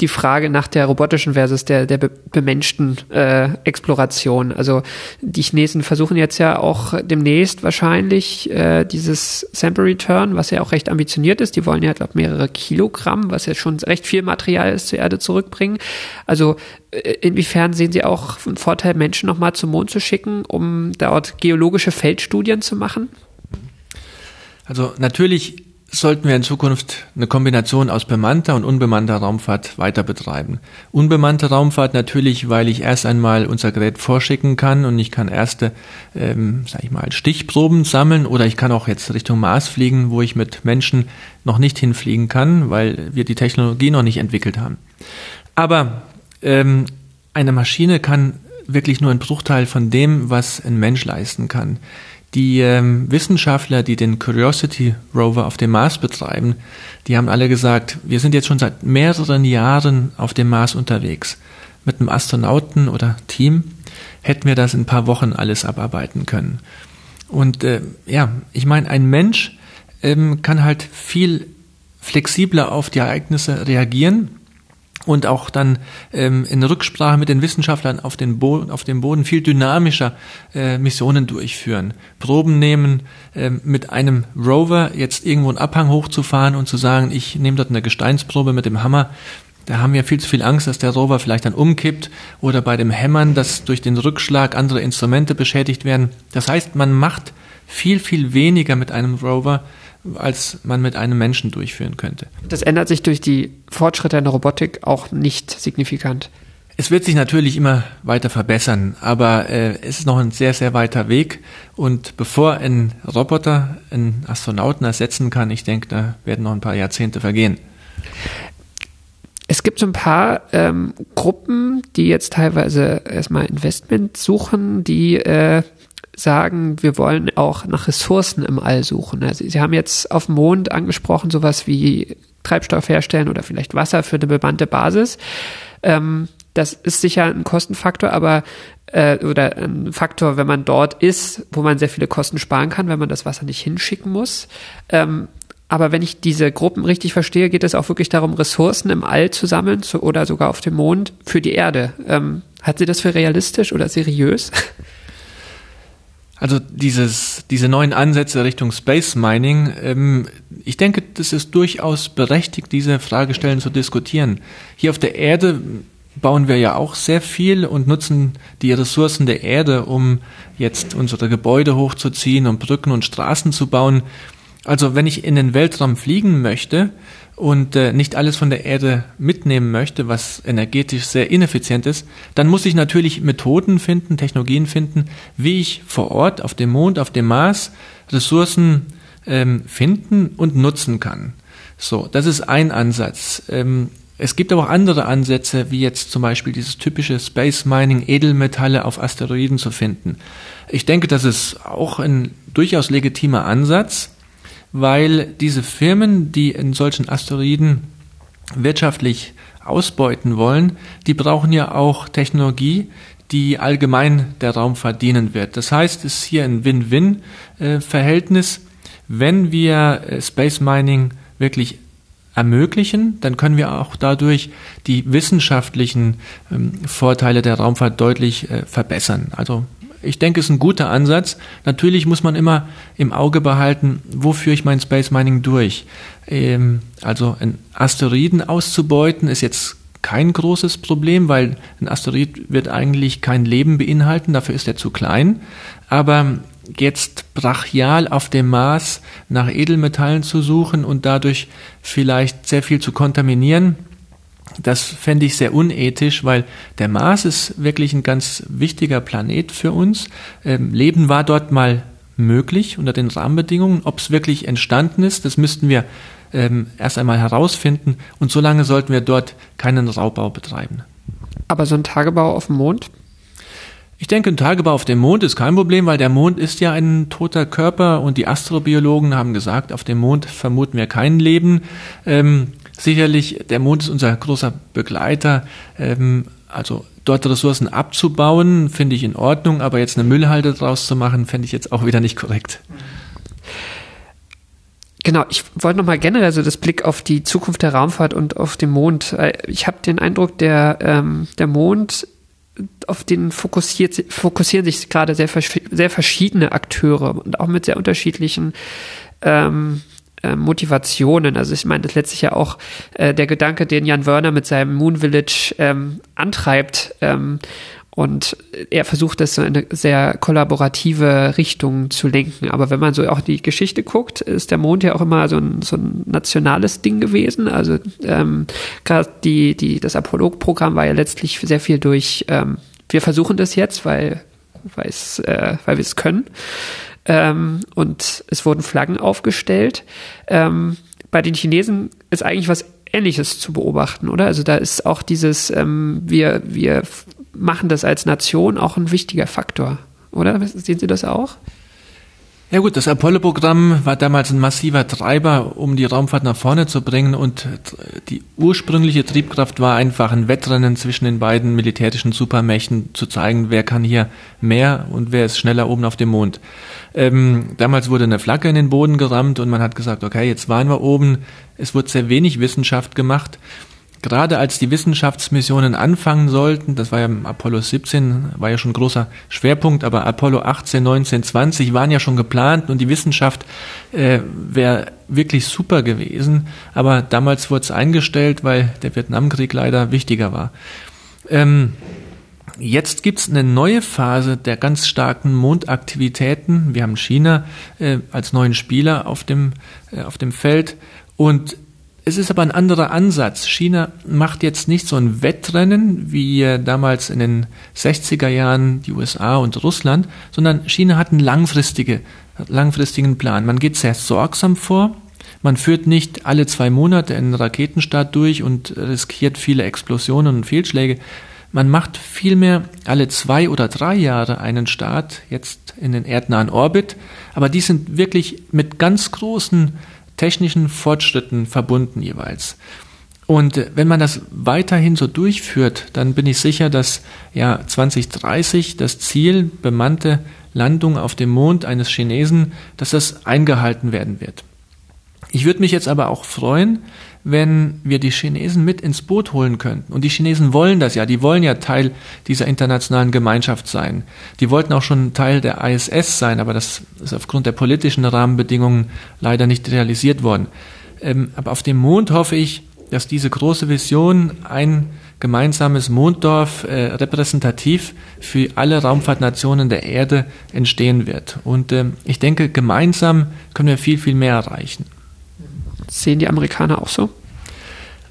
die Frage nach der robotischen versus der, der bemenschten äh, Exploration. Also die Chinesen versuchen jetzt ja auch demnächst wahrscheinlich äh, dieses Sample Return, was ja auch recht ambitioniert ist. Die wollen ja, glaube mehrere Kilogramm, was ja schon recht viel Material ist, zur Erde zurückbringen. Also äh, inwiefern sehen Sie auch einen Vorteil, Menschen nochmal zum Mond zu schicken, um dort geologische Feldstudien zu machen? Also natürlich sollten wir in Zukunft eine Kombination aus bemannter und unbemannter Raumfahrt weiter betreiben. Unbemannte Raumfahrt natürlich, weil ich erst einmal unser Gerät vorschicken kann und ich kann erste, ähm, sag ich mal, Stichproben sammeln oder ich kann auch jetzt Richtung Mars fliegen, wo ich mit Menschen noch nicht hinfliegen kann, weil wir die Technologie noch nicht entwickelt haben. Aber ähm, eine Maschine kann wirklich nur ein Bruchteil von dem, was ein Mensch leisten kann. Die ähm, Wissenschaftler, die den Curiosity Rover auf dem Mars betreiben, die haben alle gesagt, wir sind jetzt schon seit mehreren Jahren auf dem Mars unterwegs. Mit einem Astronauten oder Team hätten wir das in ein paar Wochen alles abarbeiten können. Und äh, ja, ich meine, ein Mensch ähm, kann halt viel flexibler auf die Ereignisse reagieren und auch dann ähm, in Rücksprache mit den Wissenschaftlern auf, den Bo auf dem Boden viel dynamischer äh, Missionen durchführen. Proben nehmen, ähm, mit einem Rover jetzt irgendwo einen Abhang hochzufahren und zu sagen, ich nehme dort eine Gesteinsprobe mit dem Hammer. Da haben wir viel zu viel Angst, dass der Rover vielleicht dann umkippt oder bei dem Hämmern, dass durch den Rückschlag andere Instrumente beschädigt werden. Das heißt, man macht viel, viel weniger mit einem Rover, als man mit einem Menschen durchführen könnte. Das ändert sich durch die Fortschritte in der Robotik auch nicht signifikant. Es wird sich natürlich immer weiter verbessern, aber äh, es ist noch ein sehr, sehr weiter Weg. Und bevor ein Roboter einen Astronauten ersetzen kann, ich denke, da werden noch ein paar Jahrzehnte vergehen. Es gibt so ein paar ähm, Gruppen, die jetzt teilweise erstmal Investment suchen, die äh, sagen, wir wollen auch nach Ressourcen im All suchen. Also Sie haben jetzt auf dem Mond angesprochen, sowas wie Treibstoff herstellen oder vielleicht Wasser für eine bemannte Basis. Ähm, das ist sicher ein Kostenfaktor, aber äh, oder ein Faktor, wenn man dort ist, wo man sehr viele Kosten sparen kann, wenn man das Wasser nicht hinschicken muss. Ähm, aber wenn ich diese Gruppen richtig verstehe, geht es auch wirklich darum, Ressourcen im All zu sammeln zu, oder sogar auf dem Mond für die Erde. Ähm, hat sie das für realistisch oder seriös? [laughs] Also dieses, diese neuen Ansätze Richtung Space Mining, ähm, ich denke, das ist durchaus berechtigt, diese Fragestellen zu diskutieren. Hier auf der Erde bauen wir ja auch sehr viel und nutzen die Ressourcen der Erde, um jetzt unsere Gebäude hochzuziehen und Brücken und Straßen zu bauen. Also wenn ich in den Weltraum fliegen möchte, und äh, nicht alles von der Erde mitnehmen möchte, was energetisch sehr ineffizient ist, dann muss ich natürlich Methoden finden, Technologien finden, wie ich vor Ort auf dem Mond, auf dem Mars Ressourcen ähm, finden und nutzen kann. So, das ist ein Ansatz. Ähm, es gibt aber auch andere Ansätze, wie jetzt zum Beispiel dieses typische Space Mining, Edelmetalle auf Asteroiden zu finden. Ich denke, das ist auch ein durchaus legitimer Ansatz weil diese Firmen, die in solchen Asteroiden wirtschaftlich ausbeuten wollen, die brauchen ja auch Technologie, die allgemein der Raumfahrt dienen wird. Das heißt, es ist hier ein Win-Win-Verhältnis. Wenn wir äh, Space Mining wirklich ermöglichen, dann können wir auch dadurch die wissenschaftlichen ähm, Vorteile der Raumfahrt deutlich äh, verbessern. Also ich denke, es ist ein guter Ansatz. Natürlich muss man immer im Auge behalten, wo führe ich mein Space Mining durch. Ähm, also ein Asteroiden auszubeuten ist jetzt kein großes Problem, weil ein Asteroid wird eigentlich kein Leben beinhalten, dafür ist er zu klein. Aber jetzt brachial auf dem Mars nach Edelmetallen zu suchen und dadurch vielleicht sehr viel zu kontaminieren, das fände ich sehr unethisch, weil der Mars ist wirklich ein ganz wichtiger Planet für uns. Ähm, Leben war dort mal möglich unter den Rahmenbedingungen. Ob es wirklich entstanden ist, das müssten wir ähm, erst einmal herausfinden. Und solange sollten wir dort keinen Raubbau betreiben. Aber so ein Tagebau auf dem Mond? Ich denke, ein Tagebau auf dem Mond ist kein Problem, weil der Mond ist ja ein toter Körper und die Astrobiologen haben gesagt, auf dem Mond vermuten wir kein Leben. Ähm, Sicherlich, der Mond ist unser großer Begleiter. Ähm, also dort Ressourcen abzubauen, finde ich in Ordnung, aber jetzt eine Müllhalde draus zu machen, fände ich jetzt auch wieder nicht korrekt. Genau, ich wollte nochmal generell so das Blick auf die Zukunft der Raumfahrt und auf den Mond. Ich habe den Eindruck, der, ähm, der Mond, auf den fokussiert, fokussieren sich gerade sehr, sehr verschiedene Akteure und auch mit sehr unterschiedlichen ähm, äh, Motivationen. Also ich meine, das letztlich ja auch äh, der Gedanke, den Jan Wörner mit seinem Moon Village ähm, antreibt, ähm, und er versucht das so in eine sehr kollaborative Richtung zu lenken. Aber wenn man so auch die Geschichte guckt, ist der Mond ja auch immer so ein, so ein nationales Ding gewesen. Also ähm, gerade die, die, das Apollo-Programm war ja letztlich sehr viel durch, ähm, wir versuchen das jetzt, weil, äh, weil wir es können. Ähm, und es wurden Flaggen aufgestellt. Ähm, bei den Chinesen ist eigentlich was Ähnliches zu beobachten, oder? Also da ist auch dieses, ähm, wir, wir machen das als Nation auch ein wichtiger Faktor, oder? Sehen Sie das auch? Ja gut, das Apollo-Programm war damals ein massiver Treiber, um die Raumfahrt nach vorne zu bringen und die ursprüngliche Triebkraft war einfach ein Wettrennen zwischen den beiden militärischen Supermächten zu zeigen, wer kann hier mehr und wer ist schneller oben auf dem Mond. Ähm, damals wurde eine Flagge in den Boden gerammt und man hat gesagt, okay, jetzt waren wir oben. Es wurde sehr wenig Wissenschaft gemacht gerade als die Wissenschaftsmissionen anfangen sollten, das war ja Apollo 17, war ja schon ein großer Schwerpunkt, aber Apollo 18, 19, 20 waren ja schon geplant und die Wissenschaft äh, wäre wirklich super gewesen, aber damals wurde es eingestellt, weil der Vietnamkrieg leider wichtiger war. Ähm, Jetzt gibt's eine neue Phase der ganz starken Mondaktivitäten. Wir haben China äh, als neuen Spieler auf dem, äh, auf dem Feld und es ist aber ein anderer Ansatz. China macht jetzt nicht so ein Wettrennen wie damals in den 60er Jahren die USA und Russland, sondern China hat einen langfristige, langfristigen Plan. Man geht sehr sorgsam vor. Man führt nicht alle zwei Monate einen Raketenstart durch und riskiert viele Explosionen und Fehlschläge. Man macht vielmehr alle zwei oder drei Jahre einen Start, jetzt in den erdnahen Orbit. Aber die sind wirklich mit ganz großen technischen Fortschritten verbunden jeweils. Und äh, wenn man das weiterhin so durchführt, dann bin ich sicher, dass ja 2030 das Ziel bemannte Landung auf dem Mond eines Chinesen, dass das eingehalten werden wird. Ich würde mich jetzt aber auch freuen, wenn wir die Chinesen mit ins Boot holen könnten. Und die Chinesen wollen das ja, die wollen ja Teil dieser internationalen Gemeinschaft sein. Die wollten auch schon Teil der ISS sein, aber das ist aufgrund der politischen Rahmenbedingungen leider nicht realisiert worden. Ähm, aber auf dem Mond hoffe ich, dass diese große Vision ein gemeinsames Monddorf äh, repräsentativ für alle Raumfahrtnationen der Erde entstehen wird. Und äh, ich denke, gemeinsam können wir viel, viel mehr erreichen. Sehen die Amerikaner auch so?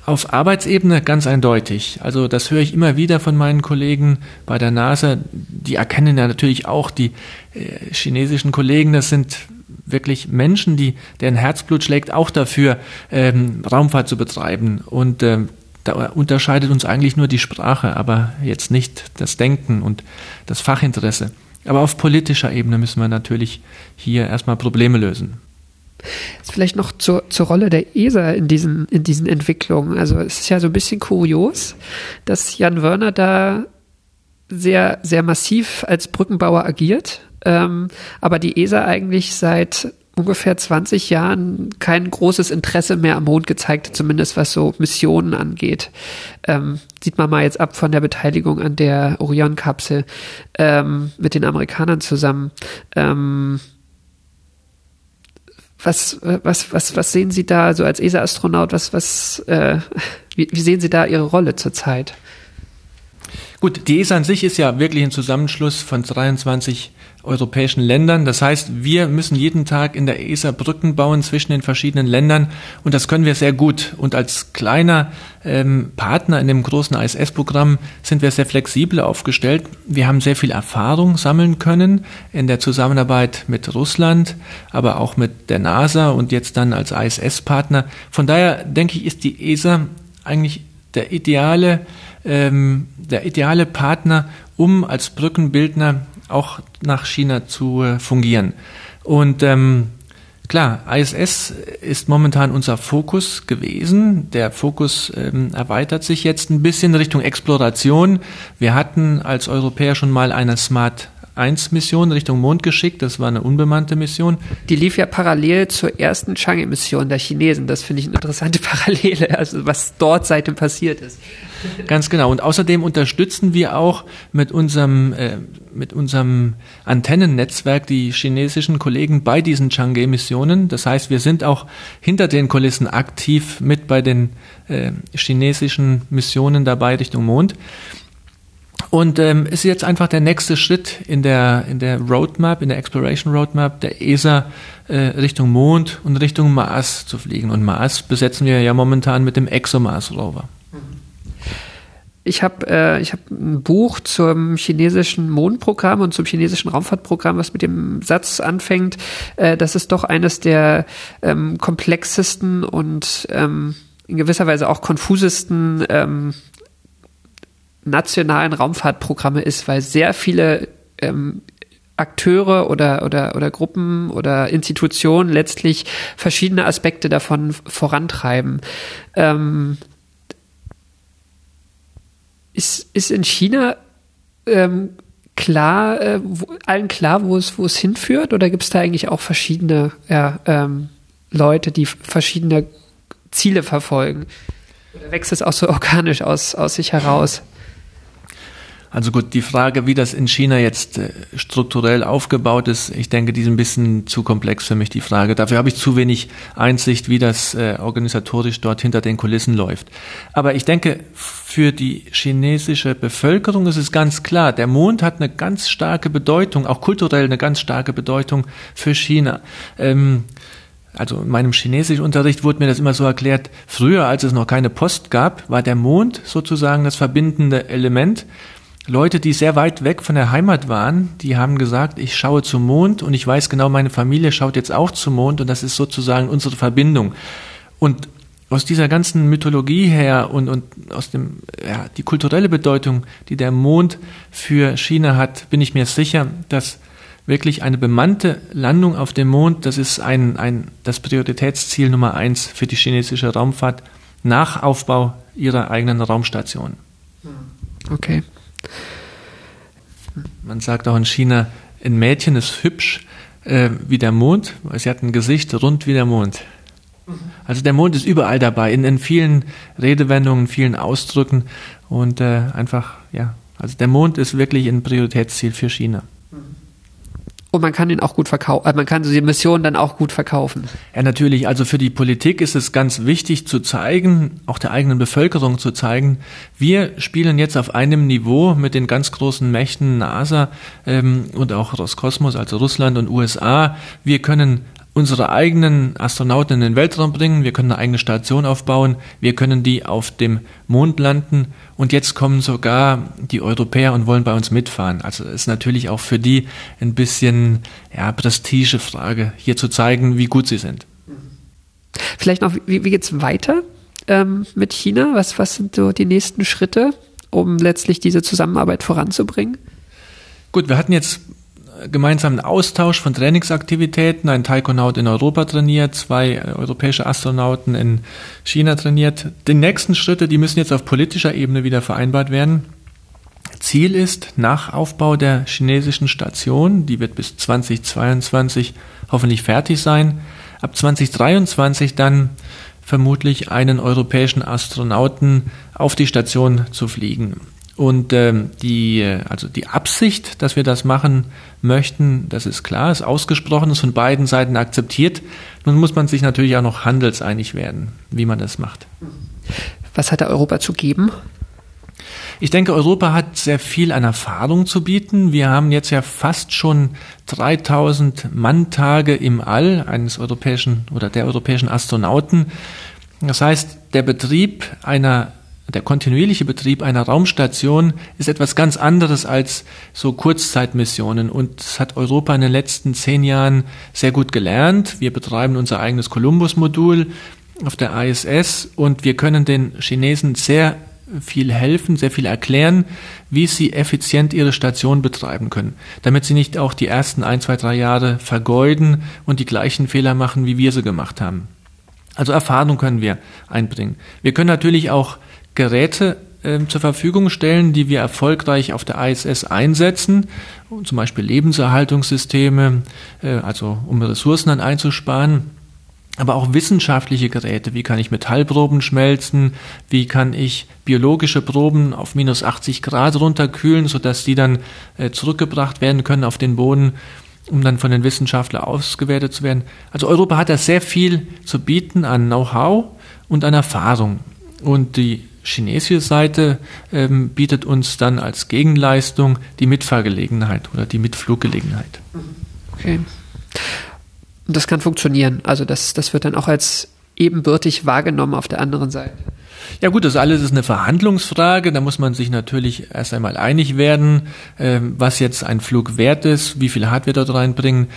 Auf Arbeitsebene ganz eindeutig. Also das höre ich immer wieder von meinen Kollegen bei der NASA. Die erkennen ja natürlich auch die äh, chinesischen Kollegen. Das sind wirklich Menschen, die deren Herzblut schlägt auch dafür, ähm, Raumfahrt zu betreiben. Und ähm, da unterscheidet uns eigentlich nur die Sprache, aber jetzt nicht das Denken und das Fachinteresse. Aber auf politischer Ebene müssen wir natürlich hier erstmal Probleme lösen. Jetzt vielleicht noch zur, zur Rolle der ESA in diesen, in diesen Entwicklungen. Also es ist ja so ein bisschen kurios, dass Jan Wörner da sehr, sehr massiv als Brückenbauer agiert, ähm, aber die ESA eigentlich seit ungefähr 20 Jahren kein großes Interesse mehr am Mond gezeigt, zumindest was so Missionen angeht. Ähm, sieht man mal jetzt ab von der Beteiligung an der Orion-Kapsel ähm, mit den Amerikanern zusammen. Ähm, was, was, was, was sehen Sie da so als ESA-Astronaut? Was, was, äh, wie, wie sehen Sie da Ihre Rolle zurzeit? Gut, die ESA an sich ist ja wirklich ein Zusammenschluss von 23 europäischen Ländern. Das heißt, wir müssen jeden Tag in der ESA Brücken bauen zwischen den verschiedenen Ländern und das können wir sehr gut. Und als kleiner ähm, Partner in dem großen ISS-Programm sind wir sehr flexibel aufgestellt. Wir haben sehr viel Erfahrung sammeln können in der Zusammenarbeit mit Russland, aber auch mit der NASA und jetzt dann als ISS-Partner. Von daher denke ich, ist die ESA eigentlich der ideale, ähm, der ideale Partner, um als Brückenbildner auch nach China zu äh, fungieren. Und ähm, klar, ISS ist momentan unser Fokus gewesen. Der Fokus ähm, erweitert sich jetzt ein bisschen Richtung Exploration. Wir hatten als Europäer schon mal eine Smart 1-Mission Richtung Mond geschickt. Das war eine unbemannte Mission. Die lief ja parallel zur ersten Chang'e-Mission der Chinesen. Das finde ich eine interessante [laughs] Parallele, also was dort seitdem passiert ist. Ganz genau. Und außerdem unterstützen wir auch mit unserem, äh, mit unserem Antennennetzwerk die chinesischen Kollegen bei diesen Chang'e-Missionen. Das heißt, wir sind auch hinter den Kulissen aktiv mit bei den äh, chinesischen Missionen dabei Richtung Mond. Und ähm, ist jetzt einfach der nächste Schritt in der, in der Roadmap, in der Exploration Roadmap der ESA äh, Richtung Mond und Richtung Mars zu fliegen. Und Mars besetzen wir ja momentan mit dem ExoMars Rover. Ich habe äh, ich hab ein Buch zum chinesischen Mondprogramm und zum chinesischen Raumfahrtprogramm, was mit dem Satz anfängt, äh, das ist doch eines der ähm, komplexesten und ähm, in gewisser Weise auch konfusesten ähm, nationalen Raumfahrtprogramme ist, weil sehr viele ähm, Akteure oder, oder, oder Gruppen oder Institutionen letztlich verschiedene Aspekte davon vorantreiben. Ähm, ist, ist in China ähm, klar, äh, wo, allen klar, wo es, wo es hinführt? Oder gibt es da eigentlich auch verschiedene ja, ähm, Leute, die verschiedene Ziele verfolgen? Oder wächst es auch so organisch aus, aus sich heraus? Also gut, die Frage, wie das in China jetzt äh, strukturell aufgebaut ist, ich denke, die ist ein bisschen zu komplex für mich, die Frage. Dafür habe ich zu wenig Einsicht, wie das äh, organisatorisch dort hinter den Kulissen läuft. Aber ich denke, für die chinesische Bevölkerung ist es ganz klar, der Mond hat eine ganz starke Bedeutung, auch kulturell eine ganz starke Bedeutung für China. Ähm, also in meinem Chinesischunterricht wurde mir das immer so erklärt, früher, als es noch keine Post gab, war der Mond sozusagen das verbindende Element Leute, die sehr weit weg von der Heimat waren, die haben gesagt, ich schaue zum Mond und ich weiß genau, meine Familie schaut jetzt auch zum Mond und das ist sozusagen unsere Verbindung. Und aus dieser ganzen Mythologie her und, und aus dem, ja, die kulturelle Bedeutung, die der Mond für China hat, bin ich mir sicher, dass wirklich eine bemannte Landung auf dem Mond, das ist ein, ein, das Prioritätsziel Nummer eins für die chinesische Raumfahrt nach Aufbau ihrer eigenen Raumstation. Okay. Man sagt auch in China, ein Mädchen ist hübsch äh, wie der Mond, weil sie hat ein Gesicht rund wie der Mond. Also der Mond ist überall dabei, in, in vielen Redewendungen, vielen Ausdrücken und äh, einfach, ja, also der Mond ist wirklich ein Prioritätsziel für China. Und man kann ihn auch gut verkaufen, äh, man kann die Mission dann auch gut verkaufen. Ja, natürlich. Also für die Politik ist es ganz wichtig zu zeigen, auch der eigenen Bevölkerung zu zeigen, wir spielen jetzt auf einem Niveau mit den ganz großen Mächten NASA ähm, und auch Roskosmos, also Russland und USA. Wir können unsere eigenen Astronauten in den Weltraum bringen, wir können eine eigene Station aufbauen, wir können die auf dem Mond landen und jetzt kommen sogar die Europäer und wollen bei uns mitfahren. Also ist natürlich auch für die ein bisschen ja, Prestigefrage, hier zu zeigen, wie gut sie sind. Vielleicht noch, wie, wie geht's weiter ähm, mit China? Was, was sind so die nächsten Schritte, um letztlich diese Zusammenarbeit voranzubringen? Gut, wir hatten jetzt gemeinsamen Austausch von Trainingsaktivitäten. Ein Taikonaut in Europa trainiert, zwei europäische Astronauten in China trainiert. Die nächsten Schritte, die müssen jetzt auf politischer Ebene wieder vereinbart werden. Ziel ist, nach Aufbau der chinesischen Station, die wird bis 2022 hoffentlich fertig sein, ab 2023 dann vermutlich einen europäischen Astronauten auf die Station zu fliegen. Und ähm, die, also die Absicht, dass wir das machen möchten, das ist klar, ist ausgesprochen, ist von beiden Seiten akzeptiert. Nun muss man sich natürlich auch noch handelseinig werden, wie man das macht. Was hat der Europa zu geben? Ich denke, Europa hat sehr viel an Erfahrung zu bieten. Wir haben jetzt ja fast schon 3000 Manntage im All eines europäischen oder der europäischen Astronauten. Das heißt, der Betrieb einer der kontinuierliche Betrieb einer Raumstation ist etwas ganz anderes als so Kurzzeitmissionen und das hat Europa in den letzten zehn Jahren sehr gut gelernt. Wir betreiben unser eigenes Columbus-Modul auf der ISS und wir können den Chinesen sehr viel helfen, sehr viel erklären, wie sie effizient ihre Station betreiben können, damit sie nicht auch die ersten ein, zwei, drei Jahre vergeuden und die gleichen Fehler machen, wie wir sie gemacht haben. Also Erfahrung können wir einbringen. Wir können natürlich auch Geräte äh, zur Verfügung stellen, die wir erfolgreich auf der ISS einsetzen, zum Beispiel Lebenserhaltungssysteme, äh, also um Ressourcen dann einzusparen aber auch wissenschaftliche Geräte. Wie kann ich Metallproben schmelzen? Wie kann ich biologische Proben auf minus 80 Grad runterkühlen, sodass die dann äh, zurückgebracht werden können auf den Boden, um dann von den Wissenschaftlern ausgewertet zu werden? Also Europa hat da sehr viel zu bieten an Know-how und an Erfahrung. Und die chinesische Seite ähm, bietet uns dann als Gegenleistung die Mitfahrgelegenheit oder die Mitfluggelegenheit. Okay. Und das kann funktionieren. Also das, das wird dann auch als ebenbürtig wahrgenommen auf der anderen Seite. Ja gut, das alles ist eine Verhandlungsfrage. Da muss man sich natürlich erst einmal einig werden, ähm, was jetzt ein Flug wert ist, wie viel Hardware dort reinbringen.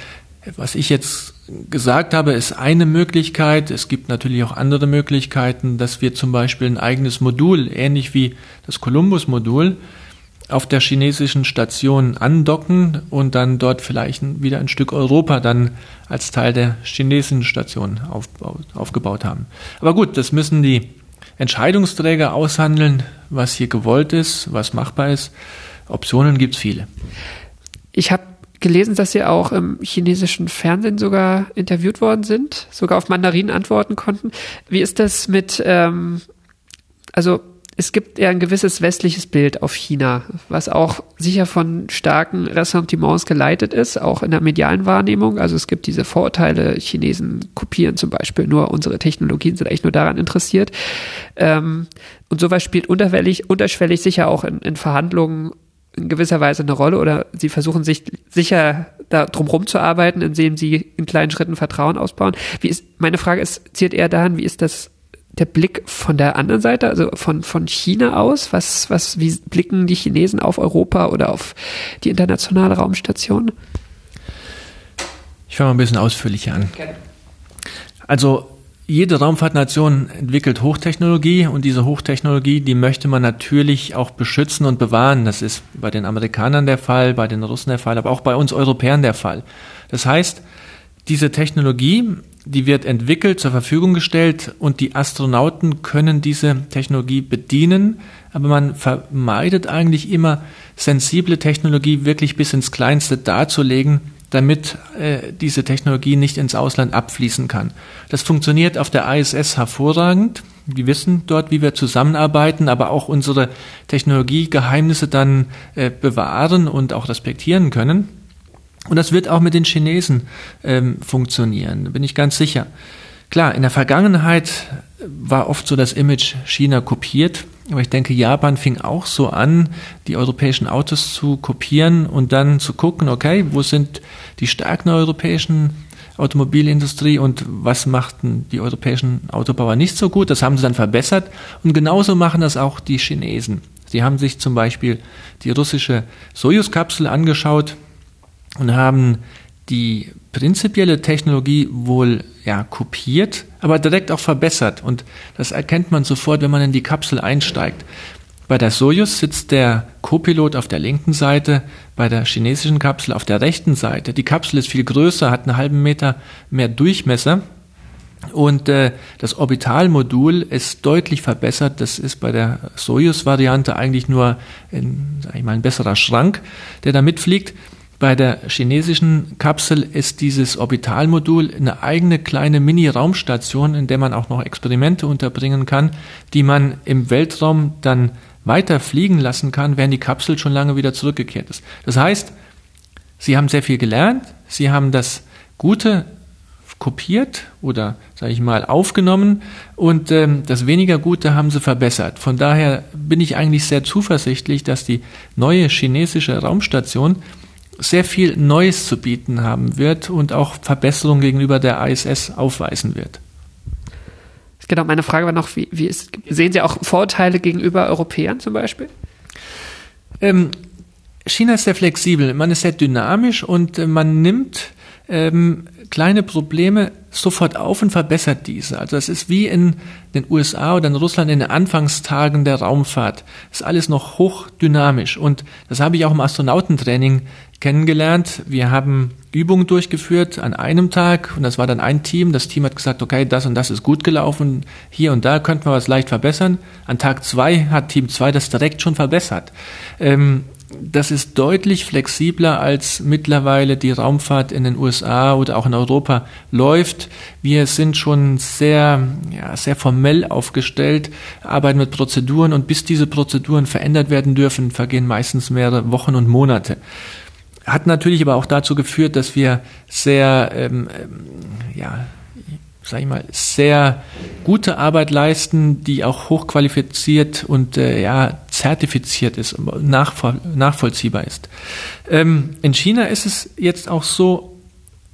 Was ich jetzt gesagt habe, ist eine Möglichkeit. Es gibt natürlich auch andere Möglichkeiten, dass wir zum Beispiel ein eigenes Modul, ähnlich wie das Columbus-Modul, auf der chinesischen Station andocken und dann dort vielleicht wieder ein Stück Europa dann als Teil der chinesischen Station aufbaut, aufgebaut haben. Aber gut, das müssen die Entscheidungsträger aushandeln, was hier gewollt ist, was machbar ist. Optionen gibt es viele. Ich habe gelesen, dass Sie auch im chinesischen Fernsehen sogar interviewt worden sind, sogar auf Mandarin antworten konnten. Wie ist das mit, ähm, also es gibt ja ein gewisses westliches Bild auf China, was auch sicher von starken Ressentiments geleitet ist, auch in der medialen Wahrnehmung. Also es gibt diese Vorurteile, Chinesen kopieren zum Beispiel nur unsere Technologien, sind eigentlich nur daran interessiert. Ähm, und sowas spielt unterschwellig, sicher auch in, in Verhandlungen in gewisser Weise eine Rolle oder sie versuchen sich sicher da drumherum zu arbeiten, indem sie in kleinen Schritten Vertrauen ausbauen. Wie ist, meine Frage ist, zielt eher daran, wie ist das der Blick von der anderen Seite, also von, von China aus? Was, was, wie blicken die Chinesen auf Europa oder auf die internationale Raumstation? Ich fange mal ein bisschen ausführlicher an. Also jede Raumfahrtnation entwickelt Hochtechnologie und diese Hochtechnologie, die möchte man natürlich auch beschützen und bewahren. Das ist bei den Amerikanern der Fall, bei den Russen der Fall, aber auch bei uns Europäern der Fall. Das heißt, diese Technologie die wird entwickelt, zur Verfügung gestellt und die Astronauten können diese Technologie bedienen, aber man vermeidet eigentlich immer sensible Technologie wirklich bis ins Kleinste darzulegen, damit äh, diese Technologie nicht ins Ausland abfließen kann. Das funktioniert auf der ISS hervorragend. Wir wissen dort, wie wir zusammenarbeiten, aber auch unsere Technologiegeheimnisse dann äh, bewahren und auch respektieren können. Und das wird auch mit den Chinesen ähm, funktionieren, da bin ich ganz sicher. Klar, in der Vergangenheit war oft so das Image China kopiert, aber ich denke, Japan fing auch so an, die europäischen Autos zu kopieren und dann zu gucken, okay, wo sind die Stärken der europäischen Automobilindustrie und was machten die europäischen Autobauer nicht so gut. Das haben sie dann verbessert und genauso machen das auch die Chinesen. Sie haben sich zum Beispiel die russische Sojus-Kapsel angeschaut, und haben die prinzipielle Technologie wohl ja, kopiert, aber direkt auch verbessert. Und das erkennt man sofort, wenn man in die Kapsel einsteigt. Bei der Soyuz sitzt der Co-Pilot auf der linken Seite, bei der chinesischen Kapsel auf der rechten Seite. Die Kapsel ist viel größer, hat einen halben Meter mehr Durchmesser. Und äh, das Orbitalmodul ist deutlich verbessert. Das ist bei der Soyuz-Variante eigentlich nur ein, sag ich mal, ein besserer Schrank, der da mitfliegt. Bei der chinesischen Kapsel ist dieses Orbitalmodul eine eigene kleine Mini-Raumstation, in der man auch noch Experimente unterbringen kann, die man im Weltraum dann weiter fliegen lassen kann, während die Kapsel schon lange wieder zurückgekehrt ist. Das heißt, Sie haben sehr viel gelernt, Sie haben das Gute kopiert oder, sage ich mal, aufgenommen und ähm, das weniger Gute haben sie verbessert. Von daher bin ich eigentlich sehr zuversichtlich, dass die neue chinesische Raumstation sehr viel Neues zu bieten haben wird und auch Verbesserungen gegenüber der ISS aufweisen wird. Genau, meine Frage war noch, wie, wie ist, sehen Sie auch Vorteile gegenüber Europäern zum Beispiel? Ähm, China ist sehr flexibel, man ist sehr dynamisch und äh, man nimmt ähm, kleine Probleme sofort auf und verbessert diese. Also es ist wie in den USA oder in Russland in den Anfangstagen der Raumfahrt. Es ist alles noch hochdynamisch und das habe ich auch im Astronautentraining kennengelernt. Wir haben Übungen durchgeführt an einem Tag und das war dann ein Team. Das Team hat gesagt, okay, das und das ist gut gelaufen, hier und da könnten wir was leicht verbessern. An Tag zwei hat Team zwei das direkt schon verbessert. Ähm, das ist deutlich flexibler als mittlerweile die Raumfahrt in den USA oder auch in Europa läuft. Wir sind schon sehr, ja, sehr formell aufgestellt, arbeiten mit Prozeduren und bis diese Prozeduren verändert werden dürfen, vergehen meistens mehrere Wochen und Monate. Hat natürlich aber auch dazu geführt, dass wir sehr, ähm, ähm ja, sag ich mal, sehr gute Arbeit leisten, die auch hochqualifiziert und äh, ja, zertifiziert ist, nachvoll nachvollziehbar ist. Ähm, in China ist es jetzt auch so,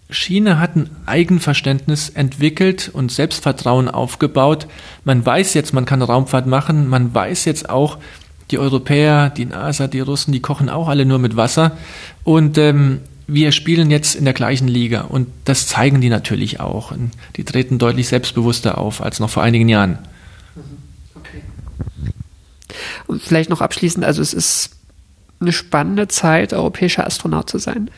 China hat ein Eigenverständnis entwickelt und Selbstvertrauen aufgebaut. Man weiß jetzt, man kann Raumfahrt machen, man weiß jetzt auch, die Europäer, die NASA, die Russen, die kochen auch alle nur mit Wasser. Und ähm, wir spielen jetzt in der gleichen Liga und das zeigen die natürlich auch. Die treten deutlich selbstbewusster auf als noch vor einigen Jahren. Okay. Und vielleicht noch abschließend, also es ist eine spannende Zeit, europäischer Astronaut zu sein.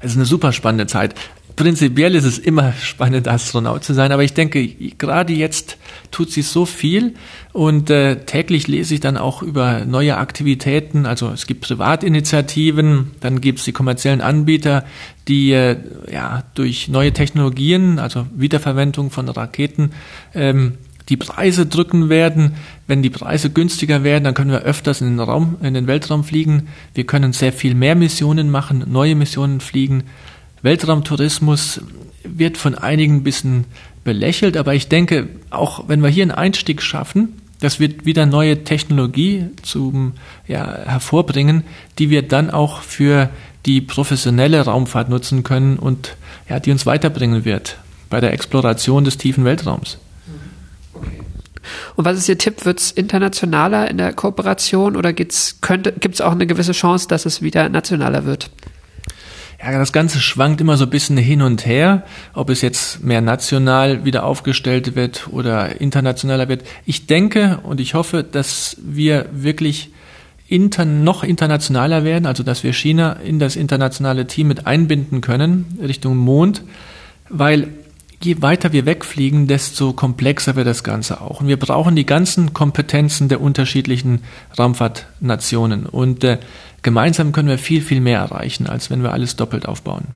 Es ist eine super spannende Zeit prinzipiell ist es immer spannend, Astronaut zu sein, aber ich denke, gerade jetzt tut sie so viel und äh, täglich lese ich dann auch über neue Aktivitäten. Also es gibt Privatinitiativen, dann gibt es die kommerziellen Anbieter, die äh, ja durch neue Technologien, also Wiederverwendung von Raketen, ähm, die Preise drücken werden. Wenn die Preise günstiger werden, dann können wir öfters in den Raum, in den Weltraum fliegen. Wir können sehr viel mehr Missionen machen, neue Missionen fliegen. Weltraumtourismus wird von einigen ein bisschen belächelt, aber ich denke, auch wenn wir hier einen Einstieg schaffen, das wird wieder neue Technologie zum ja, hervorbringen, die wir dann auch für die professionelle Raumfahrt nutzen können und ja, die uns weiterbringen wird bei der Exploration des tiefen Weltraums. Und was ist Ihr Tipp? Wird es internationaler in der Kooperation oder gibt es auch eine gewisse Chance, dass es wieder nationaler wird? Ja, das Ganze schwankt immer so ein bisschen hin und her, ob es jetzt mehr national wieder aufgestellt wird oder internationaler wird. Ich denke und ich hoffe, dass wir wirklich inter noch internationaler werden, also dass wir China in das internationale Team mit einbinden können Richtung Mond, weil je weiter wir wegfliegen, desto komplexer wird das Ganze auch. Und wir brauchen die ganzen Kompetenzen der unterschiedlichen Raumfahrtnationen. Und äh, gemeinsam können wir viel, viel mehr erreichen, als wenn wir alles doppelt aufbauen.